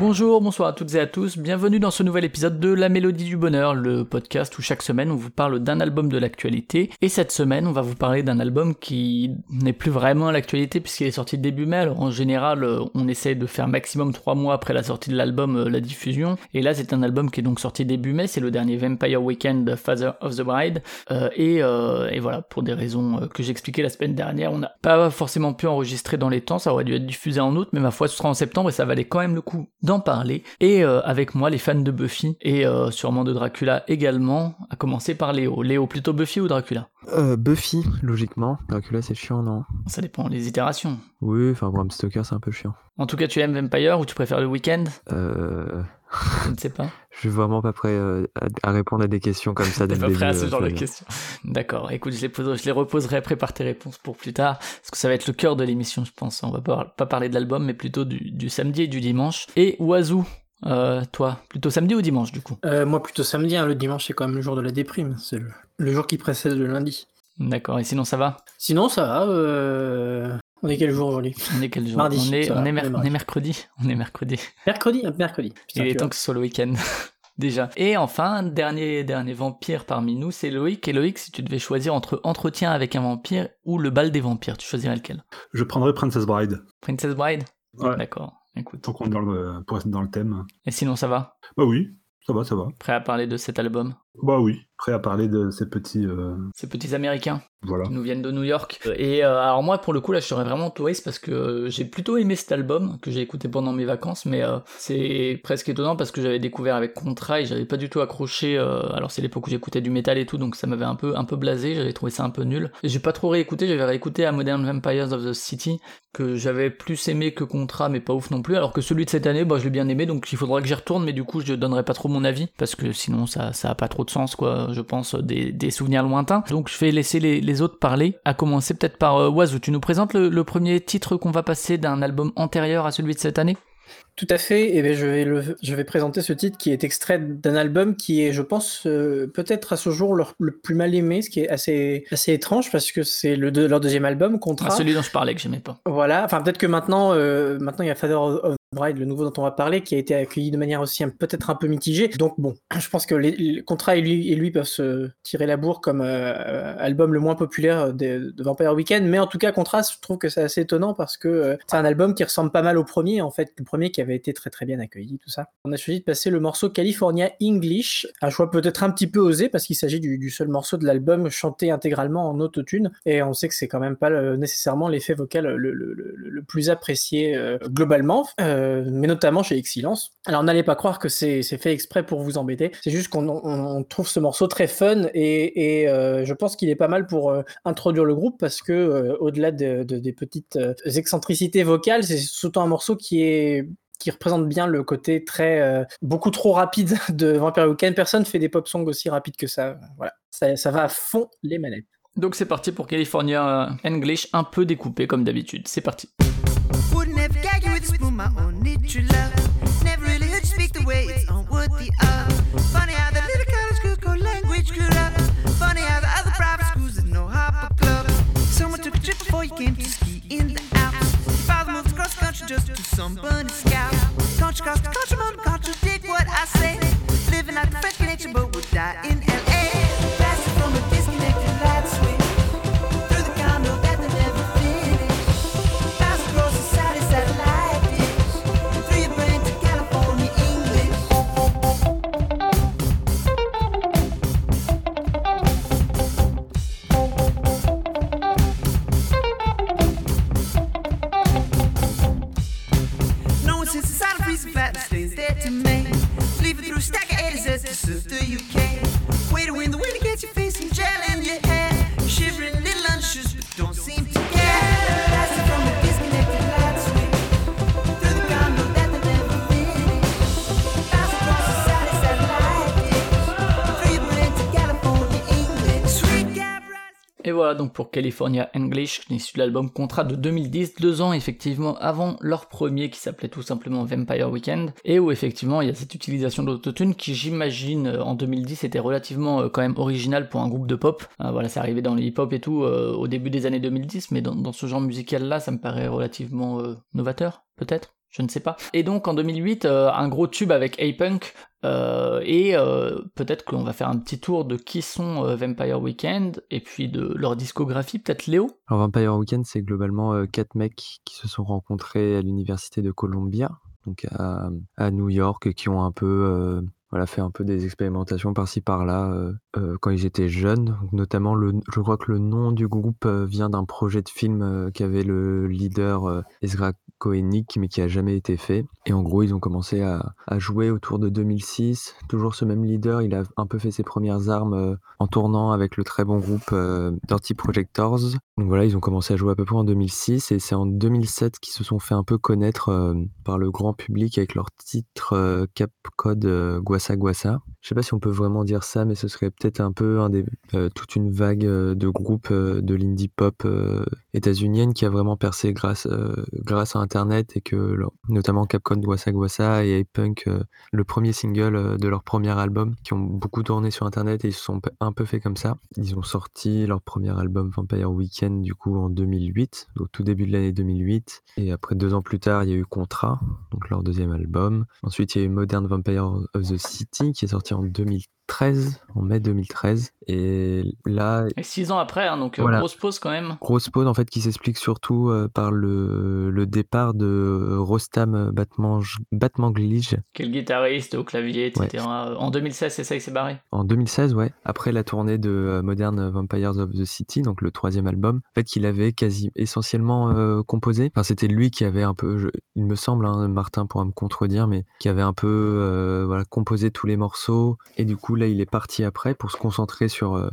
Bonjour, bonsoir à toutes et à tous, bienvenue dans ce nouvel épisode de La Mélodie du Bonheur, le podcast où chaque semaine on vous parle d'un album de l'actualité. Et cette semaine on va vous parler d'un album qui n'est plus vraiment à l'actualité puisqu'il est sorti début mai. Alors en général euh, on essaie de faire maximum 3 mois après la sortie de l'album euh, la diffusion. Et là c'est un album qui est donc sorti début mai, c'est le dernier Vampire Weekend Father of the Bride. Euh, et, et, voilà, pour des raisons que j'expliquais la semaine dernière, on n'a pas forcément pu enregistrer dans les temps, ça aurait dû être diffusé en août, mais ma foi ce sera en septembre et ça valait quand même le coup d'en parler. Et euh, avec moi, les fans de Buffy et euh, sûrement de Dracula également, à commencer par Léo. Léo, plutôt Buffy ou Dracula? Euh, Buffy, logiquement. Dracula, c'est chiant, non? Ça dépend, les itérations. Oui, enfin, Bram Stoker, c'est un peu chiant. En tout cas, tu aimes Vampire ou tu préfères le week-end? Euh. Je ne sais pas. Je suis vraiment pas prêt euh, à, répondre à des questions comme ça. T'es pas prêt à ce genre de questions. D'accord. Écoute, je les, je les reposerai. Prépare tes réponses pour plus tard, parce que ça va être le cœur de l'émission, je pense. On va pas, pas parler de l'album, mais plutôt du, du, samedi et du dimanche. Et Oiseau, euh, toi, plutôt samedi ou dimanche du coup? Euh, Moi, plutôt samedi. Hein. Le dimanche, c'est quand même le jour de la déprime. C'est le, le, jour qui précède le lundi. D'accord. Et sinon, ça va? Sinon, ça va. Euh... On est quel jour aujourd'hui? On est quel jour? Mardi. On est, on, est on est, mercredi. On est mercredi. Mercredi, mercredi. Putain, Il est temps que ce soit le week-end. Déjà. Et enfin, dernier, dernier vampire parmi nous, c'est Loïc. Et Loïc, si tu devais choisir entre Entretien avec un vampire ou Le bal des vampires, tu choisirais lequel? Je prendrais Princess Bride. Princess Bride? Ouais. D'accord. Écoute. Tant qu'on est dans le, pour rester dans le thème. Et sinon, ça va? Bah oui, ça va, ça va. Prêt à parler de cet album? Bah oui, prêt à parler de ces petits... Euh... Ces petits Américains voilà. qui nous viennent de New York. Et euh, alors moi, pour le coup, là, je serais vraiment touriste parce que j'ai plutôt aimé cet album que j'ai écouté pendant mes vacances, mais euh, c'est presque étonnant parce que j'avais découvert avec Contra et j'avais pas du tout accroché. alors c'est l'époque où j'écoutais du métal et tout, donc ça m'avait un peu un peu blasé. J'avais trouvé ça un peu nul. J'ai pas trop réécouté. J'avais réécouté à Modern Vampires of the City que j'avais plus aimé que Contra, mais pas ouf non plus. Alors que celui de cette année, bah je l'ai bien aimé, donc il faudra que j'y retourne, mais du coup je donnerai pas trop mon avis parce que sinon ça ça a pas trop sens quoi. Je pense des, des souvenirs lointains. Donc je vais laisser les, les autres parler à commencer peut-être par euh, Wazoo. Tu nous présentes le, le premier titre qu'on va passer d'un album antérieur à celui de cette année? Tout à fait. Et bien, je vais le, je vais présenter ce titre qui est extrait d'un album qui est, je pense, euh, peut-être à ce jour leur, le plus mal aimé, ce qui est assez, assez étrange parce que c'est le leur deuxième album, Contra. Ah, celui dont je parlais que j'aimais pas. Voilà. Enfin, peut-être que maintenant, euh, maintenant il y a Father of Bride, le nouveau dont on va parler, qui a été accueilli de manière aussi peut-être un peu mitigée. Donc bon, je pense que les, Contra et lui, peuvent se tirer la bourre comme euh, album le moins populaire de, de, Vampire Weekend. Mais en tout cas, Contra, je trouve que c'est assez étonnant parce que euh, c'est un album qui ressemble pas mal au premier, en fait, le premier qui avait été très très bien accueilli, tout ça. On a choisi de passer le morceau California English, un choix peut-être un petit peu osé parce qu'il s'agit du, seul morceau de l'album chanté intégralement en autotune. Et on sait que c'est quand même pas le, nécessairement l'effet vocal le, plus apprécié euh, globalement. Mais notamment chez Excellence. Alors n'allez pas croire que c'est fait exprès pour vous embêter, c'est juste qu'on on, on trouve ce morceau très fun et, euh, je pense qu'il est pas mal pour euh, introduire le groupe parce que euh, au-delà de, de, des petites excentricités vocales, c'est surtout un morceau qui représente bien le côté très euh, beaucoup trop rapide de Vampire Weekend. Personne fait des pop songs aussi rapides que ça. Voilà, ça, ça va à fond les manettes. Donc c'est parti pour California English, un peu découpé comme d'habitude. C'est parti. My own true love. Never really heard you speak the way it's on what the uh. Funny how the little college schools go language screwed up. Funny how the other private schools have no hopper club. Someone took a trip before you came to ski in the Alps. Father moved across the country just to some bunny scout. Country cross the country, moon, contradict what I say. Living out the French connection, but would die in LA. Sister, you can't. UK. voilà donc pour California English, issu de l'album Contrat de 2010, deux ans effectivement avant leur premier qui s'appelait tout simplement Vampire Weekend, et où effectivement il y a cette utilisation d'autotune qui j'imagine euh, en 2010 était relativement euh, quand même original pour un groupe de pop. Euh, voilà, c'est arrivé dans le hip-hop et tout au début des années 2010, mais dans, ce genre musical là, ça me paraît relativement novateur, peut-être? Je ne sais pas. Et donc en 2008, euh, un gros tube avec A-Punk, euh, et euh, peut-être qu'on va faire un petit tour de qui sont euh, Vampire Weekend, et puis de leur discographie, peut-être Léo? Alors Vampire Weekend, c'est globalement quatre mecs qui se sont rencontrés à l'université de Columbia, donc à, New York, qui ont un peu voilà, fait un peu des expérimentations par-ci par-là euh, euh, quand ils étaient jeunes. Notamment, le, je crois que le nom du groupe euh, vient d'un projet de film euh, qu'avait le leader Ezra Koenig, mais qui a jamais été fait. Et en gros, ils ont commencé à, jouer autour de 2006. Toujours ce même leader, il a un peu fait ses premières armes en tournant avec le très bon groupe Dirty Projectors. Donc voilà, ils ont commencé à jouer à peu près en 2006 et c'est en 2007 qu'ils se sont fait un peu connaître par le grand public avec leur titre Cap Code Guassa. Je sais pas si on peut vraiment dire ça, mais ce serait peut-être un peu euh, toute une vague euh, de groupes euh, de l'indie pop états-unienne qui a vraiment percé grâce, grâce à Internet et que notamment Capcom Guassa Guassa et A-Punk, le premier single de leur premier album, qui ont beaucoup tourné sur Internet et ils se sont un peu fait comme ça. Ils ont sorti leur premier album Vampire Weekend du coup en 2008, au tout début de l'année 2008. Et après deux ans plus tard, il y a eu Contra, donc leur deuxième album. Ensuite, il y a eu Modern Vampire of the City qui est sorti en 2013, en mai 2013. Et là, Et six ans après, hein, donc euh, Voilà. grosse pause quand même. grosse pause en fait qui s'explique surtout euh, par le, le départ de Rostam est le guitariste au clavier, etc. En 2016, c'est ça qui s'est barré? en 2016, ouais, après la tournée de euh, Modern Vampires of the City, donc le troisième album, en fait qu'il avait quasi essentiellement euh, composé. Enfin, c'était lui qui avait un peu, je- il me semble, hein, Martin pourra me contredire, mais qui avait un peu euh, voilà composé tous les morceaux. Et du coup là, il est parti après pour se concentrer sur euh,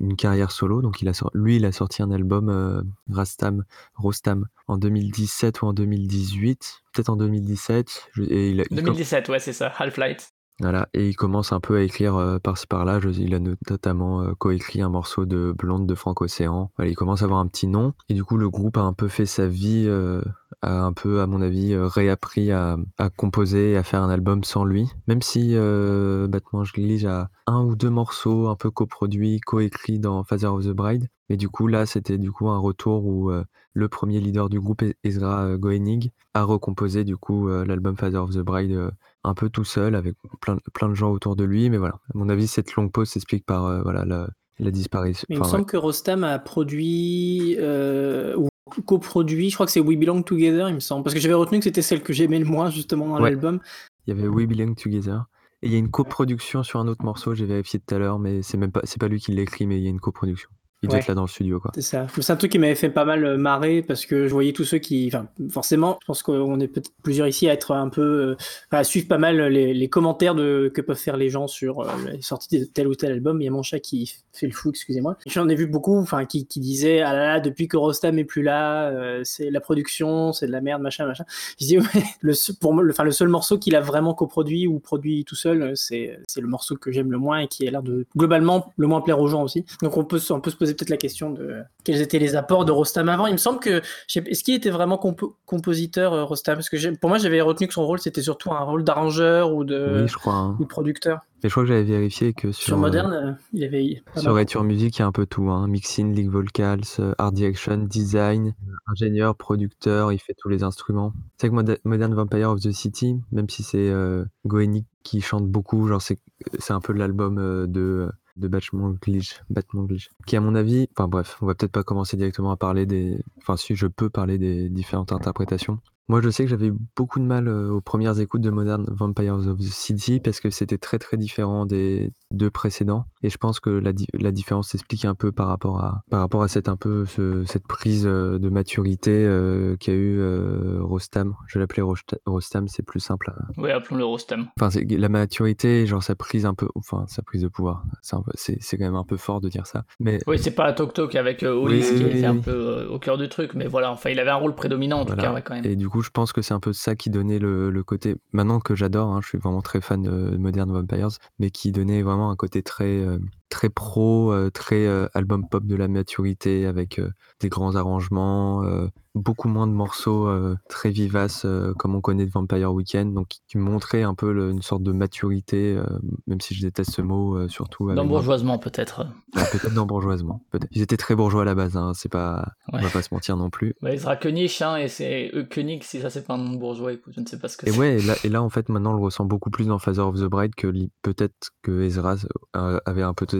une carrière solo. Donc lui, il a sorti un album euh, Rastam, Rostam en 2017 ou en 2018, peut-être en 2017. je- et il a- il com- 2017, ouais, c'est ça, Half-Light. Voilà, et il commence un peu à écrire euh, par-ci par-là. Je- Il a not- notamment euh, coécrit un morceau de Blonde de Franck Océan. Il commence à avoir un petit nom. Et du coup, le groupe a un peu fait sa vie, euh, a un peu, à mon avis, réappris à, composer et à faire un album sans lui. Même si euh, Batman Glige a un ou deux morceaux un peu coproduits, coécrits dans Father of the Bride. Mais du coup, là, c'était du coup un retour où le premier leader du groupe, Ezra Goenig, a recomposé du coup l'album Father of the Bride un peu tout seul avec plein, plein de gens autour de lui. Mais voilà, à mon avis, cette longue pause s'explique par euh, voilà, la, la disparition. Mais il me enfin, semble que Rostam a produit euh, ou coproduit, je crois que c'est We Belong Together, il me semble. Parce que j'avais retenu que c'était celle que j'aimais le moins justement dans Ouais. l'album. Il y avait We Belong Together. Et il y a une coproduction sur un autre morceau, j'ai vérifié tout à l'heure, mais c'est même pas, c'est pas lui qui l'écrit, mais il y a une coproduction. Il doit être là dans le studio, quoi. C'est ça. C'est un truc qui m'avait fait pas mal euh, marrer parce que je voyais tous ceux qui, enfin, forcément, je pense qu'on est peut-être plusieurs ici à être un peu, euh, à suivre pas mal les, les commentaires de, que peuvent faire les gens sur euh, les sorties de tel ou tel album. Il y a mon chat qui fait le fou, excusez-moi. J'en ai vu beaucoup, enfin, qui, qui disaient, ah là là, depuis que Rostam est plus là, euh, c'est la production, c'est de la merde, machin, machin. Je dis, ouais, le, seul- pour moi, le, enfin, le seul morceau qu'il a vraiment coproduit ou produit tout seul, c'est, le morceau que j'aime le moins et qui a l'air de, globalement, le moins plaire aux gens aussi. Donc on peut, on peut se poser peut-être la question de quels étaient les apports de Rostam avant. Il me semble que, est-ce qu'il était vraiment compo- compositeur, euh, Rostam? Parce que pour moi, j'avais retenu que son rôle, c'était surtout un rôle d'arrangeur ou de, oui, je crois. hein. ou producteur. Mais je crois que j'avais vérifié que sur, Sur, euh, Modern, euh, il avait. Sur. Nature Music, il y a un peu tout. Hein. Mixing, League Vocals, euh, Art Direction, Design, ingénieur, producteur, il fait tous les instruments. C'est que Modern Vampire of the City, même si c'est euh, Goenik qui chante beaucoup, genre c'est c'est un peu l'album euh, de de Batman Glitch, Batman qui à mon avis, enfin bref, on va peut-être pas commencer directement à parler des, enfin si je peux parler des différentes interprétations. Moi, je sais que j'avais eu beaucoup de mal euh, aux premières écoutes de Modern Vampires of the City parce que c'était très très différent des deux précédents. Et je pense que la, di- la différence s'explique un peu par rapport à par rapport à cette un peu ce- cette prise euh, de maturité euh, qu'a eu Rostam. Je l'appelais Rosta- Rostam, c'est plus simple. à- Ouais, appelons-le Rostam. Enfin, la maturité, genre sa prise un peu, enfin sa prise de pouvoir. C'est quand même un peu fort de dire ça. Mais Oui, c'est pas Tok Tok avec Hollis Oui, qui oui, était un oui. peu au cœur du truc, mais voilà, enfin, il avait un rôle prédominant en tout cas, ouais, quand même. Et du coup, je pense que c'est un peu ça qui donnait le, côté. Maintenant que j'adore, hein, je suis vraiment très fan de Modern Vampires, mais qui donnait vraiment un côté très, euh, très pro, euh, très euh, album pop de la maturité avec euh, des grands arrangements, beaucoup moins de morceaux très vivaces comme on connaît de Vampire Weekend, donc qui- montrait un peu le- une sorte de maturité, même si je déteste ce mot, surtout D'embourgeoisement peut-être. Ouais, peut-être d'embourgeoisement. Ils étaient très bourgeois à la base, hein, c'est pas, on va Ouais. pas se mentir non plus. Ouais, Ezra Koenig, hein, et c'est Koenig, si ça c'est pas un nom de bourgeois, écoute, je ne sais pas ce que Et c'est. ouais, et là, et là, en fait, maintenant, on le ressent beaucoup plus dans Father of the Bride que peut-être que Ezra avait un peu, euh,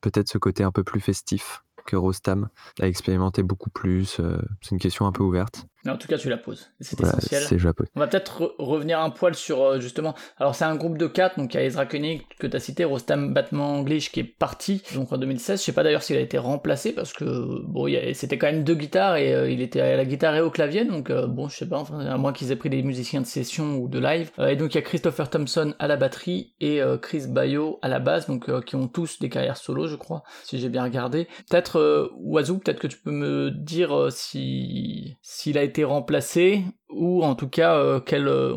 peut-être ce côté un peu plus festif que Rostam a expérimenté beaucoup plus. euh, c'est une question un peu ouverte. Mais en tout cas, tu la poses, c'est Voilà, essentiel. c'est. On va peut-être re- revenir un poil sur euh, justement. Alors c'est un groupe de quatre, donc il y a Ezra Koenig que tu as cité, Rostam Batman English qui est parti donc en 2016. Je sais pas d'ailleurs s'il a été remplacé parce que bon, c'était quand même deux guitares et euh, il était à la guitare et au clavier, donc euh, bon, je sais pas, enfin, à moins qu'ils aient pris des musiciens de session ou de live. Et donc il y a Christopher Thompson à la batterie et Chris Bayo à la basse, donc qui ont tous des carrières solo, je crois, si j'ai bien regardé. Peut-être Wazoo, peut-être que tu peux me dire si s'il a été remplacé ou en tout cas euh, quel euh,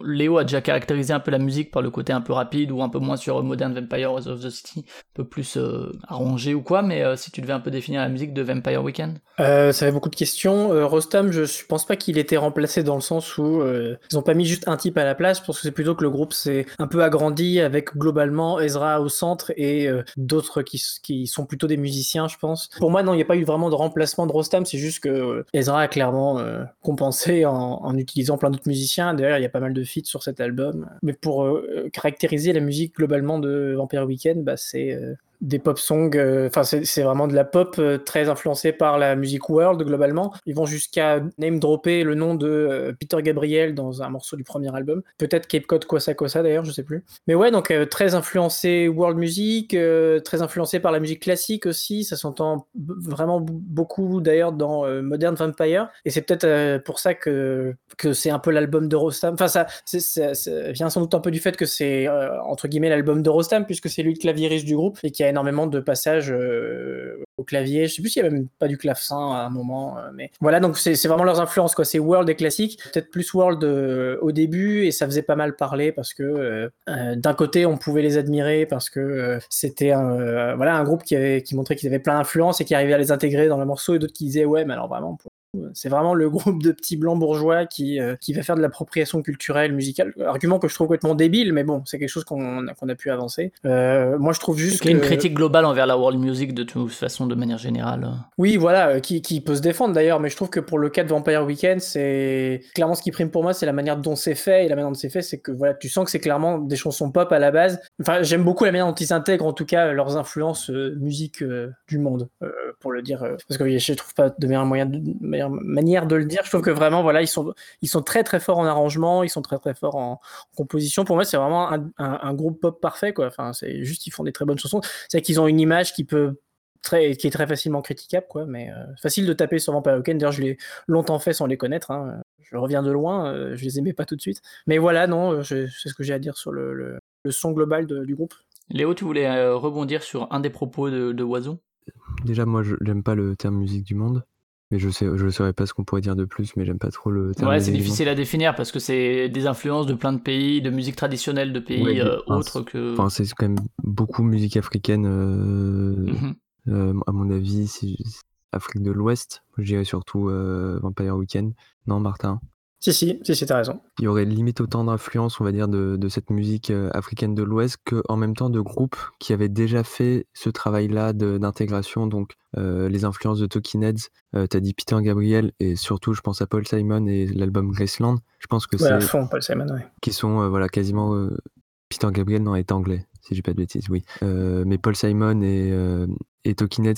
Léo a déjà caractérisé un peu la musique par le côté un peu rapide ou un peu moins sur Modern Vampire of the City, un peu plus euh, arrangé ou quoi, mais euh, si tu devais un peu définir la musique de Vampire Weekend. Euh, ça fait beaucoup de questions. Euh, Rostam, je pense pas qu'il était remplacé dans le sens où ils ont pas mis juste un type à la place. Je pense que c'est plutôt que le groupe s'est un peu agrandi avec globalement Ezra au centre et d'autres qui, qui sont plutôt des musiciens, je pense. Pour moi, non, il n'y a pas eu vraiment de remplacement de Rostam. C'est juste que Ezra a clairement compensé en, en utilisant plein d'autres musiciens. D'ailleurs, il y a pas mal de feats sur cet album. Mais pour euh, caractériser la musique globalement de Vampire Weekend, bah, c'est euh, des pop songs, euh, enfin c'est vraiment de la pop euh, très influencée par la musique world globalement. Ils vont jusqu'à name dropper le nom de euh, Peter Gabriel dans un morceau du premier album. Peut-être Cape Cod Kwasa Kwasa d'ailleurs, je sais plus. Mais ouais, donc très influencé world music, très influencé par la musique classique aussi. Ça s'entend vraiment beaucoup d'ailleurs dans Modern Vampire. Et c'est peut-être pour ça que que c'est un peu l'album de Rostam. Enfin ça, ça, vient sans doute un peu du fait que c'est entre guillemets l'album de Rostam puisque c'est lui le claviériste du groupe et qu'il énormément de passages euh, au clavier. Je sais plus s'il y a même pas du clavecin à un moment, euh, mais voilà. Donc c'est vraiment leurs influences quoi. C'est world et classique. Peut-être plus world euh, au début et ça faisait pas mal parler parce que d'un côté on pouvait les admirer parce que c'était un voilà un groupe qui avait qui montrait qu'ils avaient plein d'influence et qui arrivait à les intégrer dans le morceau et d'autres qui disaient ouais mais alors vraiment c'est vraiment le groupe de petits blancs bourgeois qui, euh, qui va faire de l'appropriation culturelle, musicale. Argument que je trouve complètement débile, mais bon, c'est quelque chose qu'on a, pu avancer. Euh, moi, je trouve juste Qu'il y a une que- critique globale envers la world music de toute façon, de manière générale. Oui, voilà, euh, qui, qui peut se défendre d'ailleurs, mais je trouve que pour le cas de Vampire Weekend, c'est clairement ce qui prime pour moi, c'est la manière dont c'est fait. Et la manière dont c'est fait, c'est que voilà, tu sens que c'est clairement des chansons pop à la base. Enfin, j'aime beaucoup la manière dont ils intègrent en tout cas leurs influences euh, musique du monde, pour le dire. parce que je trouve pas de meilleure, moyen de, meilleure manière de le dire. Je trouve que vraiment, voilà, ils sont, ils sont très très forts en arrangement, ils sont très très forts en, en composition. Pour moi, c'est vraiment un, un- un groupe pop parfait, quoi. Enfin, c'est juste, ils font des très bonnes chansons. C'est qu'ils ont une image qui peut très, qui est très facilement critiquable, quoi, mais euh, facile de taper sur Vampire Weekend. D'ailleurs, je l'ai longtemps fait sans les connaître. hein. Je reviens de loin, euh, je les aimais pas tout de suite. Mais voilà, non, euh, c'est ce que j'ai à dire sur le, le- le son global de- du groupe. Léo, tu voulais euh, rebondir sur un des propos de, de Oiseau? Déjà, moi, je j'aime pas le terme musique du monde. Mais je sais, je saurais pas ce qu'on pourrait dire de plus, mais j'aime pas trop le terme Ouais, c'est difficile à définir parce que c'est des influences de plein de pays, de musique traditionnelle de pays Ouais, euh, enfin, autres que. Enfin, c'est quand même beaucoup musique africaine, euh, Mhm. euh, à mon avis, Afrique de l'Ouest. Je dirais surtout Vampire Weekend. Non, Martin? Si, si, si, si, t'as raison. Il y aurait limite autant d'influence, on va dire, de, de cette musique euh, africaine de l'Ouest qu'en même temps de groupes qui avaient déjà fait ce travail-là d'intégration. Donc, euh, les influences de Talking Heads, euh, t'as dit Peter Gabriel, et surtout, je pense à Paul Simon et l'album Graceland. Je pense que Ouais, à c'est fond, Paul Simon, ouais. qui sont voilà quasiment Peter Gabriel non est anglais si j'ai pas de bêtises oui. Euh, mais Paul Simon et euh,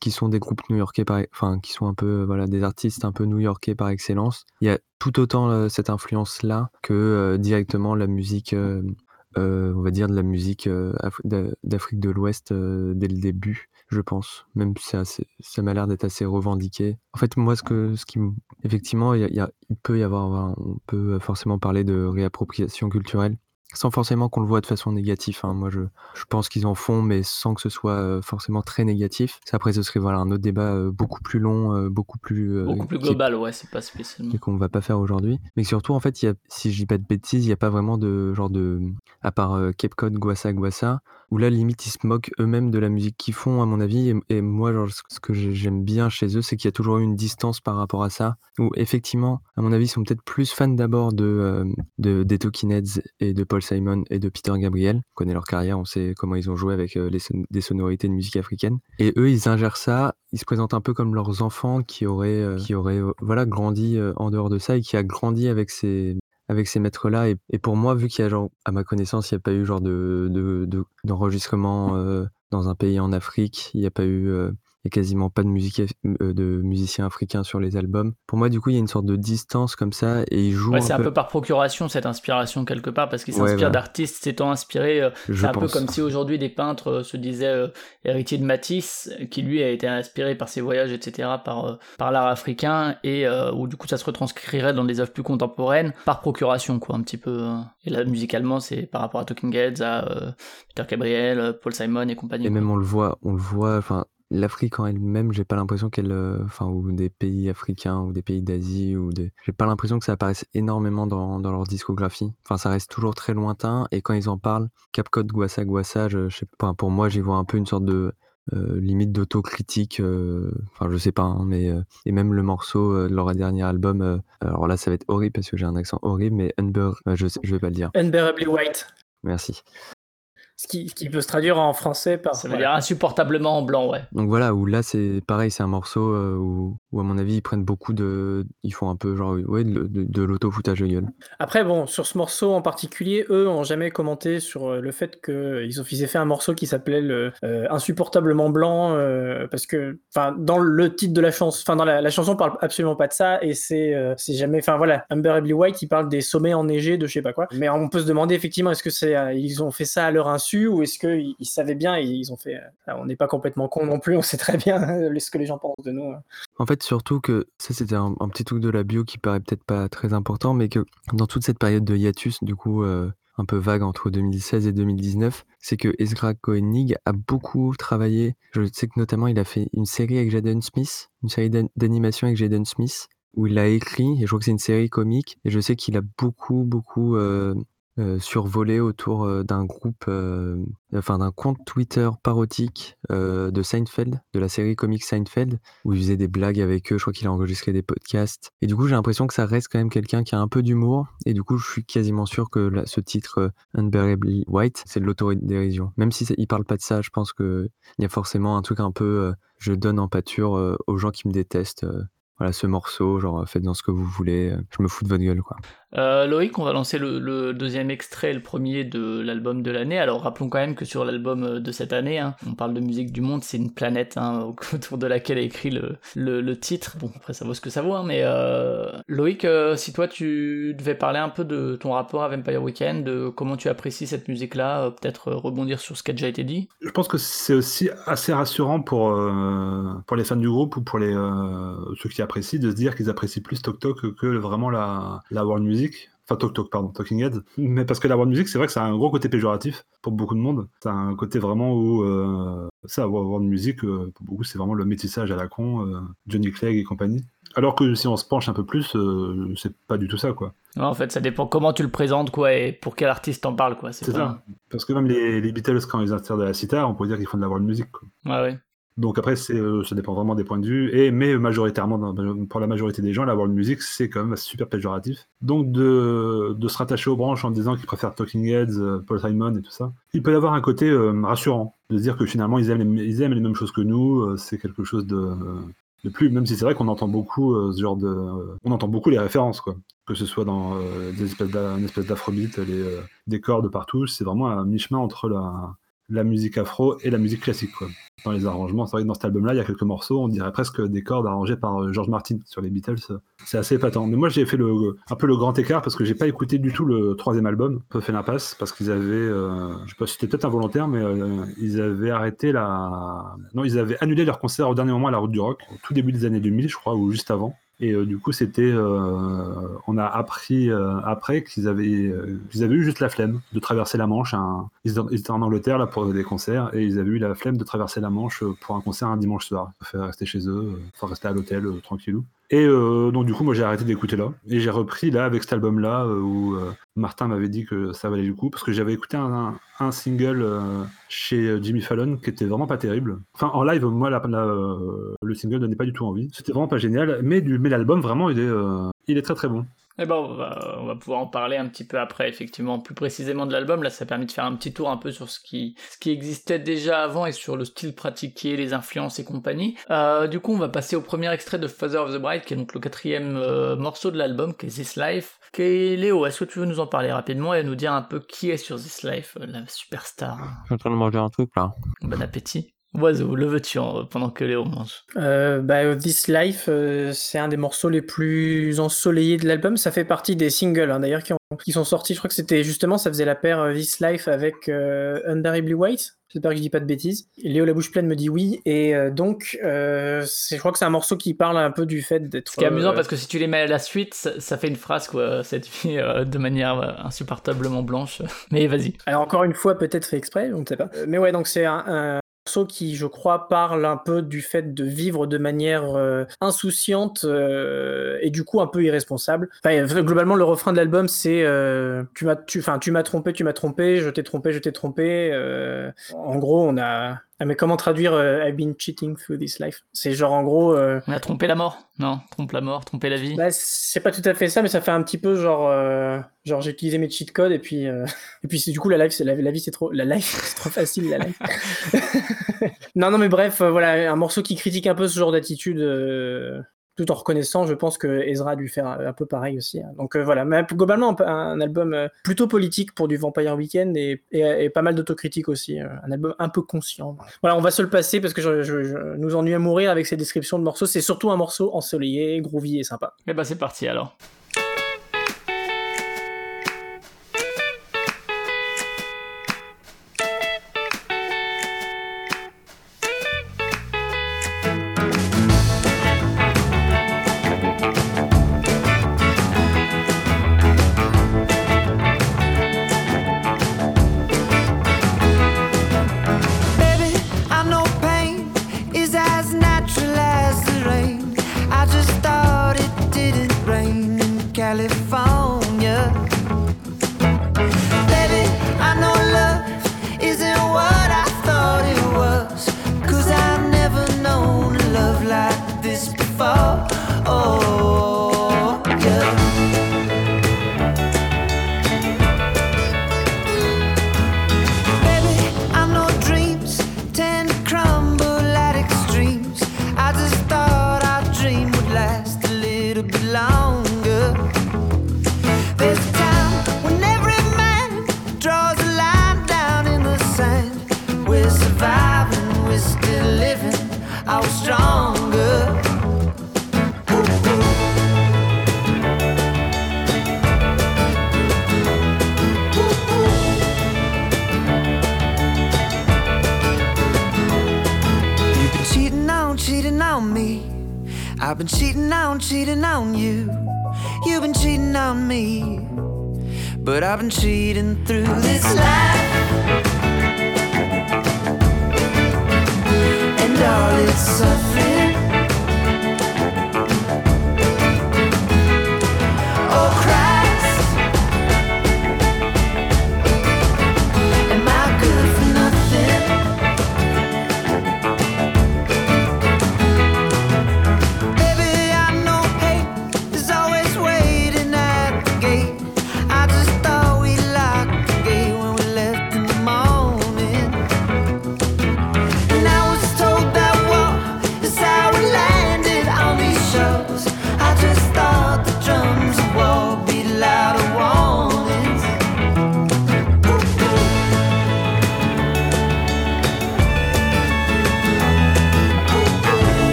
qui sont des groupes new-yorkais par enfin qui sont un peu euh, voilà des artistes un peu new-yorkais par excellence il y a tout autant euh, cette influence là que directement la musique on va dire de la musique Af- d'A- d'Afrique de l'Ouest dès le début je pense. Même si ça m'a l'air d'être assez revendiqué. En fait moi ce que ce qui effectivement il peut y avoir on peut forcément parler de réappropriation culturelle sans forcément qu'on le voit de façon négative. hein. Moi, je, je pense qu'ils en font, mais sans que ce soit euh, forcément très négatif. Ça, Après, ce serait voilà, un autre débat euh, beaucoup plus long, euh, beaucoup plus... Beaucoup plus global, ouais, c'est pas spécialement. et qu'on va pas faire aujourd'hui. Mais surtout, en fait, il y a, si je dis pas de bêtises, il n'y a pas vraiment de genre de. À part Cape Cod, Guassa, Guassa, où là, limite, ils se moquent eux-mêmes de la musique qu'ils font, à mon avis. Et, moi, genre, ce que j'ai- j'aime bien chez eux, c'est qu'il y a toujours eu une distance par rapport à ça. Où effectivement, à mon avis, ils sont peut-être plus fans d'abord de, euh, de, des Talking Heads et de Paul Simon et de Peter Gabriel. On connaît leur carrière, on sait comment ils ont joué avec euh, les des sonorités de musique africaine. Et eux, ils ingèrent ça, ils se présentent un peu comme leurs enfants qui auraient, euh, qui auraient voilà, grandi en dehors de ça et qui a grandi avec ces, avec ces maîtres-là. Et, et pour moi, vu qu'il y a, genre, à ma connaissance, il n'y a pas eu genre de, de, de- d'enregistrement euh, dans un pays en Afrique, il n'y a pas eu, euh, il y a quasiment pas de musique, euh, de musiciens africains sur les albums. Pour moi, du coup, il y a une sorte de distance comme ça et ils jouent Ouais, c'est un peu. peu par procuration cette inspiration quelque part parce qu'ils Ouais, s'inspirent voilà. d'artistes s'étant inspirés. euh, C'est un peu comme si aujourd'hui des peintres euh, se disaient héritiers de Matisse, qui lui a été inspiré par ses voyages, etc., par, par l'art africain, et où du coup ça se retranscrirait dans des œuvres plus contemporaines, par procuration, quoi, un petit peu. euh. Et là, musicalement, c'est par rapport à Talking Heads, à Peter Gabriel, Paul Simon et compagnie. Et même on le voit, on le voit, enfin, l'Afrique en elle-même, j'ai pas l'impression qu'elle, euh, enfin, ou des pays africains ou des pays d'Asie ou des, j'ai pas l'impression que ça apparaisse énormément dans, dans leur discographie. Enfin, ça reste toujours très lointain et quand ils en parlent, Capcode, Guassa, Guassa, je, je sais pas, pour moi, j'y vois un peu une sorte de, euh, limite d'autocritique, euh, enfin, je sais pas, hein, mais, et même le morceau de leur dernier album, alors là, ça va être horrible parce que j'ai un accent horrible, mais je, je vais pas le dire. Unbearably White. Merci. Ce qui, ce qui peut se traduire en français par. Ça veut voilà. dire insupportablement en blanc, ouais. Donc voilà, où là c'est pareil, c'est un morceau euh, où, où à mon avis ils prennent beaucoup de, ils font un peu genre ouais de, de, de l'auto-foutage de gueule. Après, bon, sur ce morceau en particulier, eux ont jamais commenté sur euh, le fait qu'ils ont ils aient fait un morceau qui s'appelait le, euh, Insupportablement blanc, euh, parce que, enfin, dans le titre de la chanson, enfin, dans la, la chanson parle absolument pas de ça, et c'est euh, c'est jamais, enfin voilà, Unbearably White, il parle des sommets enneigés de je sais pas quoi. Mais on peut se demander effectivement, est-ce que c'est, euh, ils ont fait ça à leur insu, ou est-ce qu'ils ils savaient bien et ils ont fait, euh, on n'est pas complètement con non plus, on sait très bien euh, ce que les gens pensent de nous. hein. En fait, surtout que ça c'était un, petit truc de la bio qui paraît peut-être pas très important, mais que dans toute cette période de hiatus, du coup euh, un peu vague entre 2016 et 2019, c'est que Ezra Koenig a beaucoup travaillé. Je sais que notamment il a fait une série avec Jaden Smith, une série d'an- d'animation avec Jaden Smith, où il a écrit, et je crois que c'est une série comique, et je sais qu'il a beaucoup, beaucoup euh, survolé autour euh, d'un groupe, euh, enfin d'un compte Twitter parodique de Seinfeld, de la série comique Seinfeld, où il faisait des blagues avec eux, je crois qu'il a enregistré des podcasts. Et du coup, j'ai l'impression que ça reste quand même quelqu'un qui a un peu d'humour, et du coup, je suis quasiment sûr que ce titre Unbearably White, c'est de l'autodérision. Même si il parle pas de ça, je pense que il y a forcément un truc un peu, je donne en pâture aux gens qui me détestent. Euh, voilà, ce morceau, genre faites-en ce que vous voulez, euh, je me fous de votre gueule, quoi. Euh, Loïc, on va lancer le, le deuxième extrait, le premier de l'album de l'année. Alors rappelons quand même que sur l'album euh, de cette année, hein, on parle de musique du monde, c'est une planète hein, autour de laquelle est écrit le, le, le titre. Bon, après ça vaut ce que ça vaut, hein, mais euh, Loïc, euh, si toi tu devais parler un peu de ton rapport à Vampire Weekend, de comment tu apprécies cette musique-là, euh, peut-être euh, rebondir sur ce qui a déjà été dit. Je pense que c'est aussi assez rassurant pour, euh, pour les fans du groupe ou pour les, euh, ceux qui apprécient de se dire qu'ils apprécient plus Tok Tok que, vraiment la, la world music. Enfin, Tok Tok, pardon, Talking Heads. Mais parce que la world music, c'est vrai que ça a un gros côté péjoratif pour beaucoup de monde. Ça a un côté vraiment où. Euh, ça, world music, euh, pour beaucoup, c'est vraiment le métissage à la con, euh, Johnny Clegg et compagnie. Alors que si on se penche un peu plus, euh, c'est pas du tout ça, quoi. En fait, ça dépend comment tu le présentes, quoi, et pour quel artiste t'en parles, quoi. C'est pas- ça. Parce que même les, les Beatles, quand ils de la sitar, on pourrait dire qu'ils font de la world music, quoi. Ouais, ouais. Donc après, euh, ça dépend vraiment des points de vue. Mais majoritairement, dans- pour la majorité des gens, la world music, c'est quand même super péjoratif. Donc de, se rattacher aux branches en disant qu'ils préfèrent Talking Heads, euh, Paul Simon et tout ça, il peut y avoir un côté euh, rassurant. De se dire que finalement, ils aiment les, mêmes choses que nous. c'est quelque chose de, de plus... Même si c'est vrai qu'on entend beaucoup ce genre de... on entend beaucoup les références, quoi. Que ce soit dans des espèces une espèce d'afrobeat, des cordes partout. C'est vraiment un mi-chemin entre la, la musique afro et la musique classique, dans les arrangements. C'est vrai que dans cet album-là, il y a quelques morceaux, on dirait presque des cordes arrangées par euh, George Martin sur les Beatles. C'est assez épatant. Mais moi, j'ai fait le, un peu le grand écart parce que j'ai pas écouté du tout le troisième album, Peu fait l'impasse, parce qu'ils avaient, euh, je sais pas c'était peut-être involontaire, mais euh, ils avaient arrêté la, non, ils avaient annulé leur concert au dernier moment à la Route du Rock, au tout début des années 2000, je crois, ou juste avant. Et euh, du coup, c'était, euh, on a appris euh, après qu'ils avaient, qu'ils avaient eu juste la flemme de traverser la Manche. Ils, étaient- en Angleterre là pour des concerts et ils avaient eu la flemme de traverser la Manche pour un concert un dimanche soir. Préféraient rester chez eux, enfin rester à l'hôtel tranquillou. Et euh, donc du coup, moi j'ai arrêté d'écouter là. Et j'ai repris là avec cet album-là euh, où euh, Martin m'avait dit que ça valait du coup parce que j'avais écouté un, single chez Jimmy Fallon qui était vraiment pas terrible. Enfin en live, moi le single donnait pas du tout envie. C'était vraiment pas génial, mais, l'album vraiment il est très très bon. Eh ben, on va, on va pouvoir en parler un petit peu après, effectivement, plus précisément de l'album. Là, ça a permis de faire un petit tour un peu sur ce qui, ce qui existait déjà avant et sur le style pratiqué, les influences et compagnie. Euh, du coup, on va passer au premier extrait de Father of the Bride, qui est donc le quatrième euh, morceau de l'album, qui est This Life. Qui est Léo, est-ce que tu veux nous en parler rapidement et nous dire un peu qui est sur This Life, euh, la superstar? Je suis en train de manger un truc là. Bon appétit. Oiseau, le veux-tu en- pendant que Léo mange Euh, bah, This Life, euh, c'est un des morceaux les plus ensoleillés de l'album. Ça fait partie des singles, hein, d'ailleurs, qui, ont- qui sont sortis. Je crois que c'était justement, ça faisait la paire euh, This Life avec euh, Unbearably White. J'espère que je dis pas de bêtises. Léo la bouche pleine me dit oui. Et euh, donc, c'est- je crois que c'est un morceau qui parle un peu du fait d'être. Ce qui est amusant parce que si tu les mets à la suite, ça, ça fait une phrase quoi, cette fille euh, de manière insupportablement blanche. Mais vas-y. Alors encore une fois, peut-être fait exprès, on ne sait pas. Mais ouais, donc c'est un, un qui, je crois, parle un peu du fait de vivre de manière euh, insouciante euh, et du coup un peu irresponsable. Euh, globalement, le refrain de l'album, c'est tu m'as, tu, enfin, tu m'as trompé, tu m'as trompé, je t'ai trompé, je t'ai trompé. en gros, on a. Ah, mais comment traduire euh, I've been cheating through this life? C'est genre en gros. euh, On a trompé la mort Non, trompe la mort, tromper la vie. bah, c'est pas tout à fait ça, mais ça fait un petit peu genre, euh, genre j'ai utilisé mes cheat codes et puis, euh, et puis c'est du coup la life, c'est la, la vie, c'est trop, la life, c'est trop facile la life. non, non, mais bref, euh, voilà, un morceau qui critique un peu ce genre d'attitude, euh, tout en reconnaissant, je pense que Ezra a dû faire un, peu pareil aussi. hein. Donc euh, voilà, mais globalement un, album euh, plutôt politique pour du Vampire Weekend et, pas mal d'autocritique aussi, euh, un album un peu conscient. Voilà, on va se le passer parce que je, nous ennuie à mourir avec ces descriptions de morceaux. C'est surtout un morceau ensoleillé, groovy et sympa. Et bah c'est parti alors.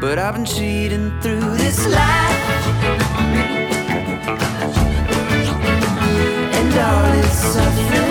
But I've been cheating through this life. And all its suffering.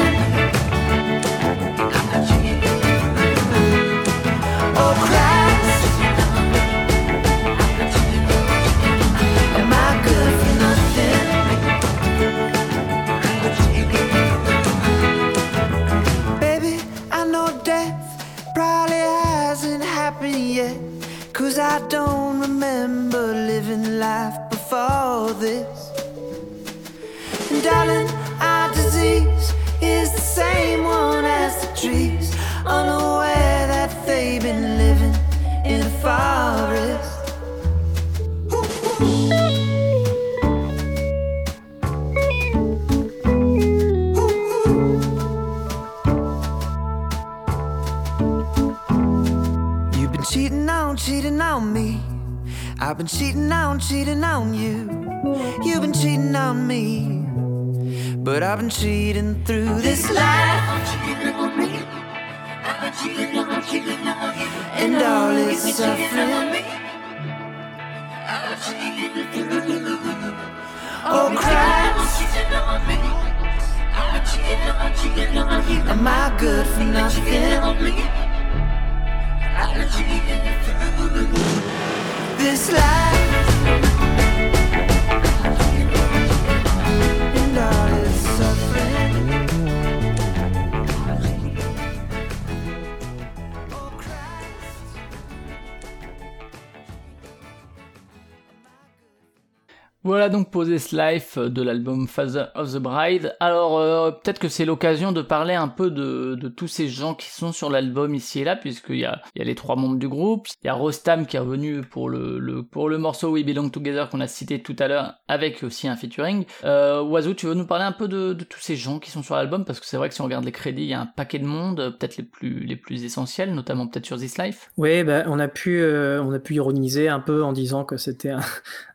This Life de l'album Father of the Bride. Alors euh, peut-être que c'est l'occasion de parler un peu de, tous ces gens qui sont sur l'album ici et là, puisqu'il y a, les trois membres du groupe, il y a Rostam qui est revenu pour le, morceau We Belong Together qu'on a cité tout à l'heure, avec aussi un featuring. Euh, tu veux nous parler un peu de, tous ces gens qui sont sur l'album, parce que c'est vrai que si on regarde les crédits, il y a un paquet de monde, peut-être les plus, essentiels, notamment peut-être sur This Life. Oui, bah, on, a pu, euh, on a pu ironiser un peu en disant que c'était un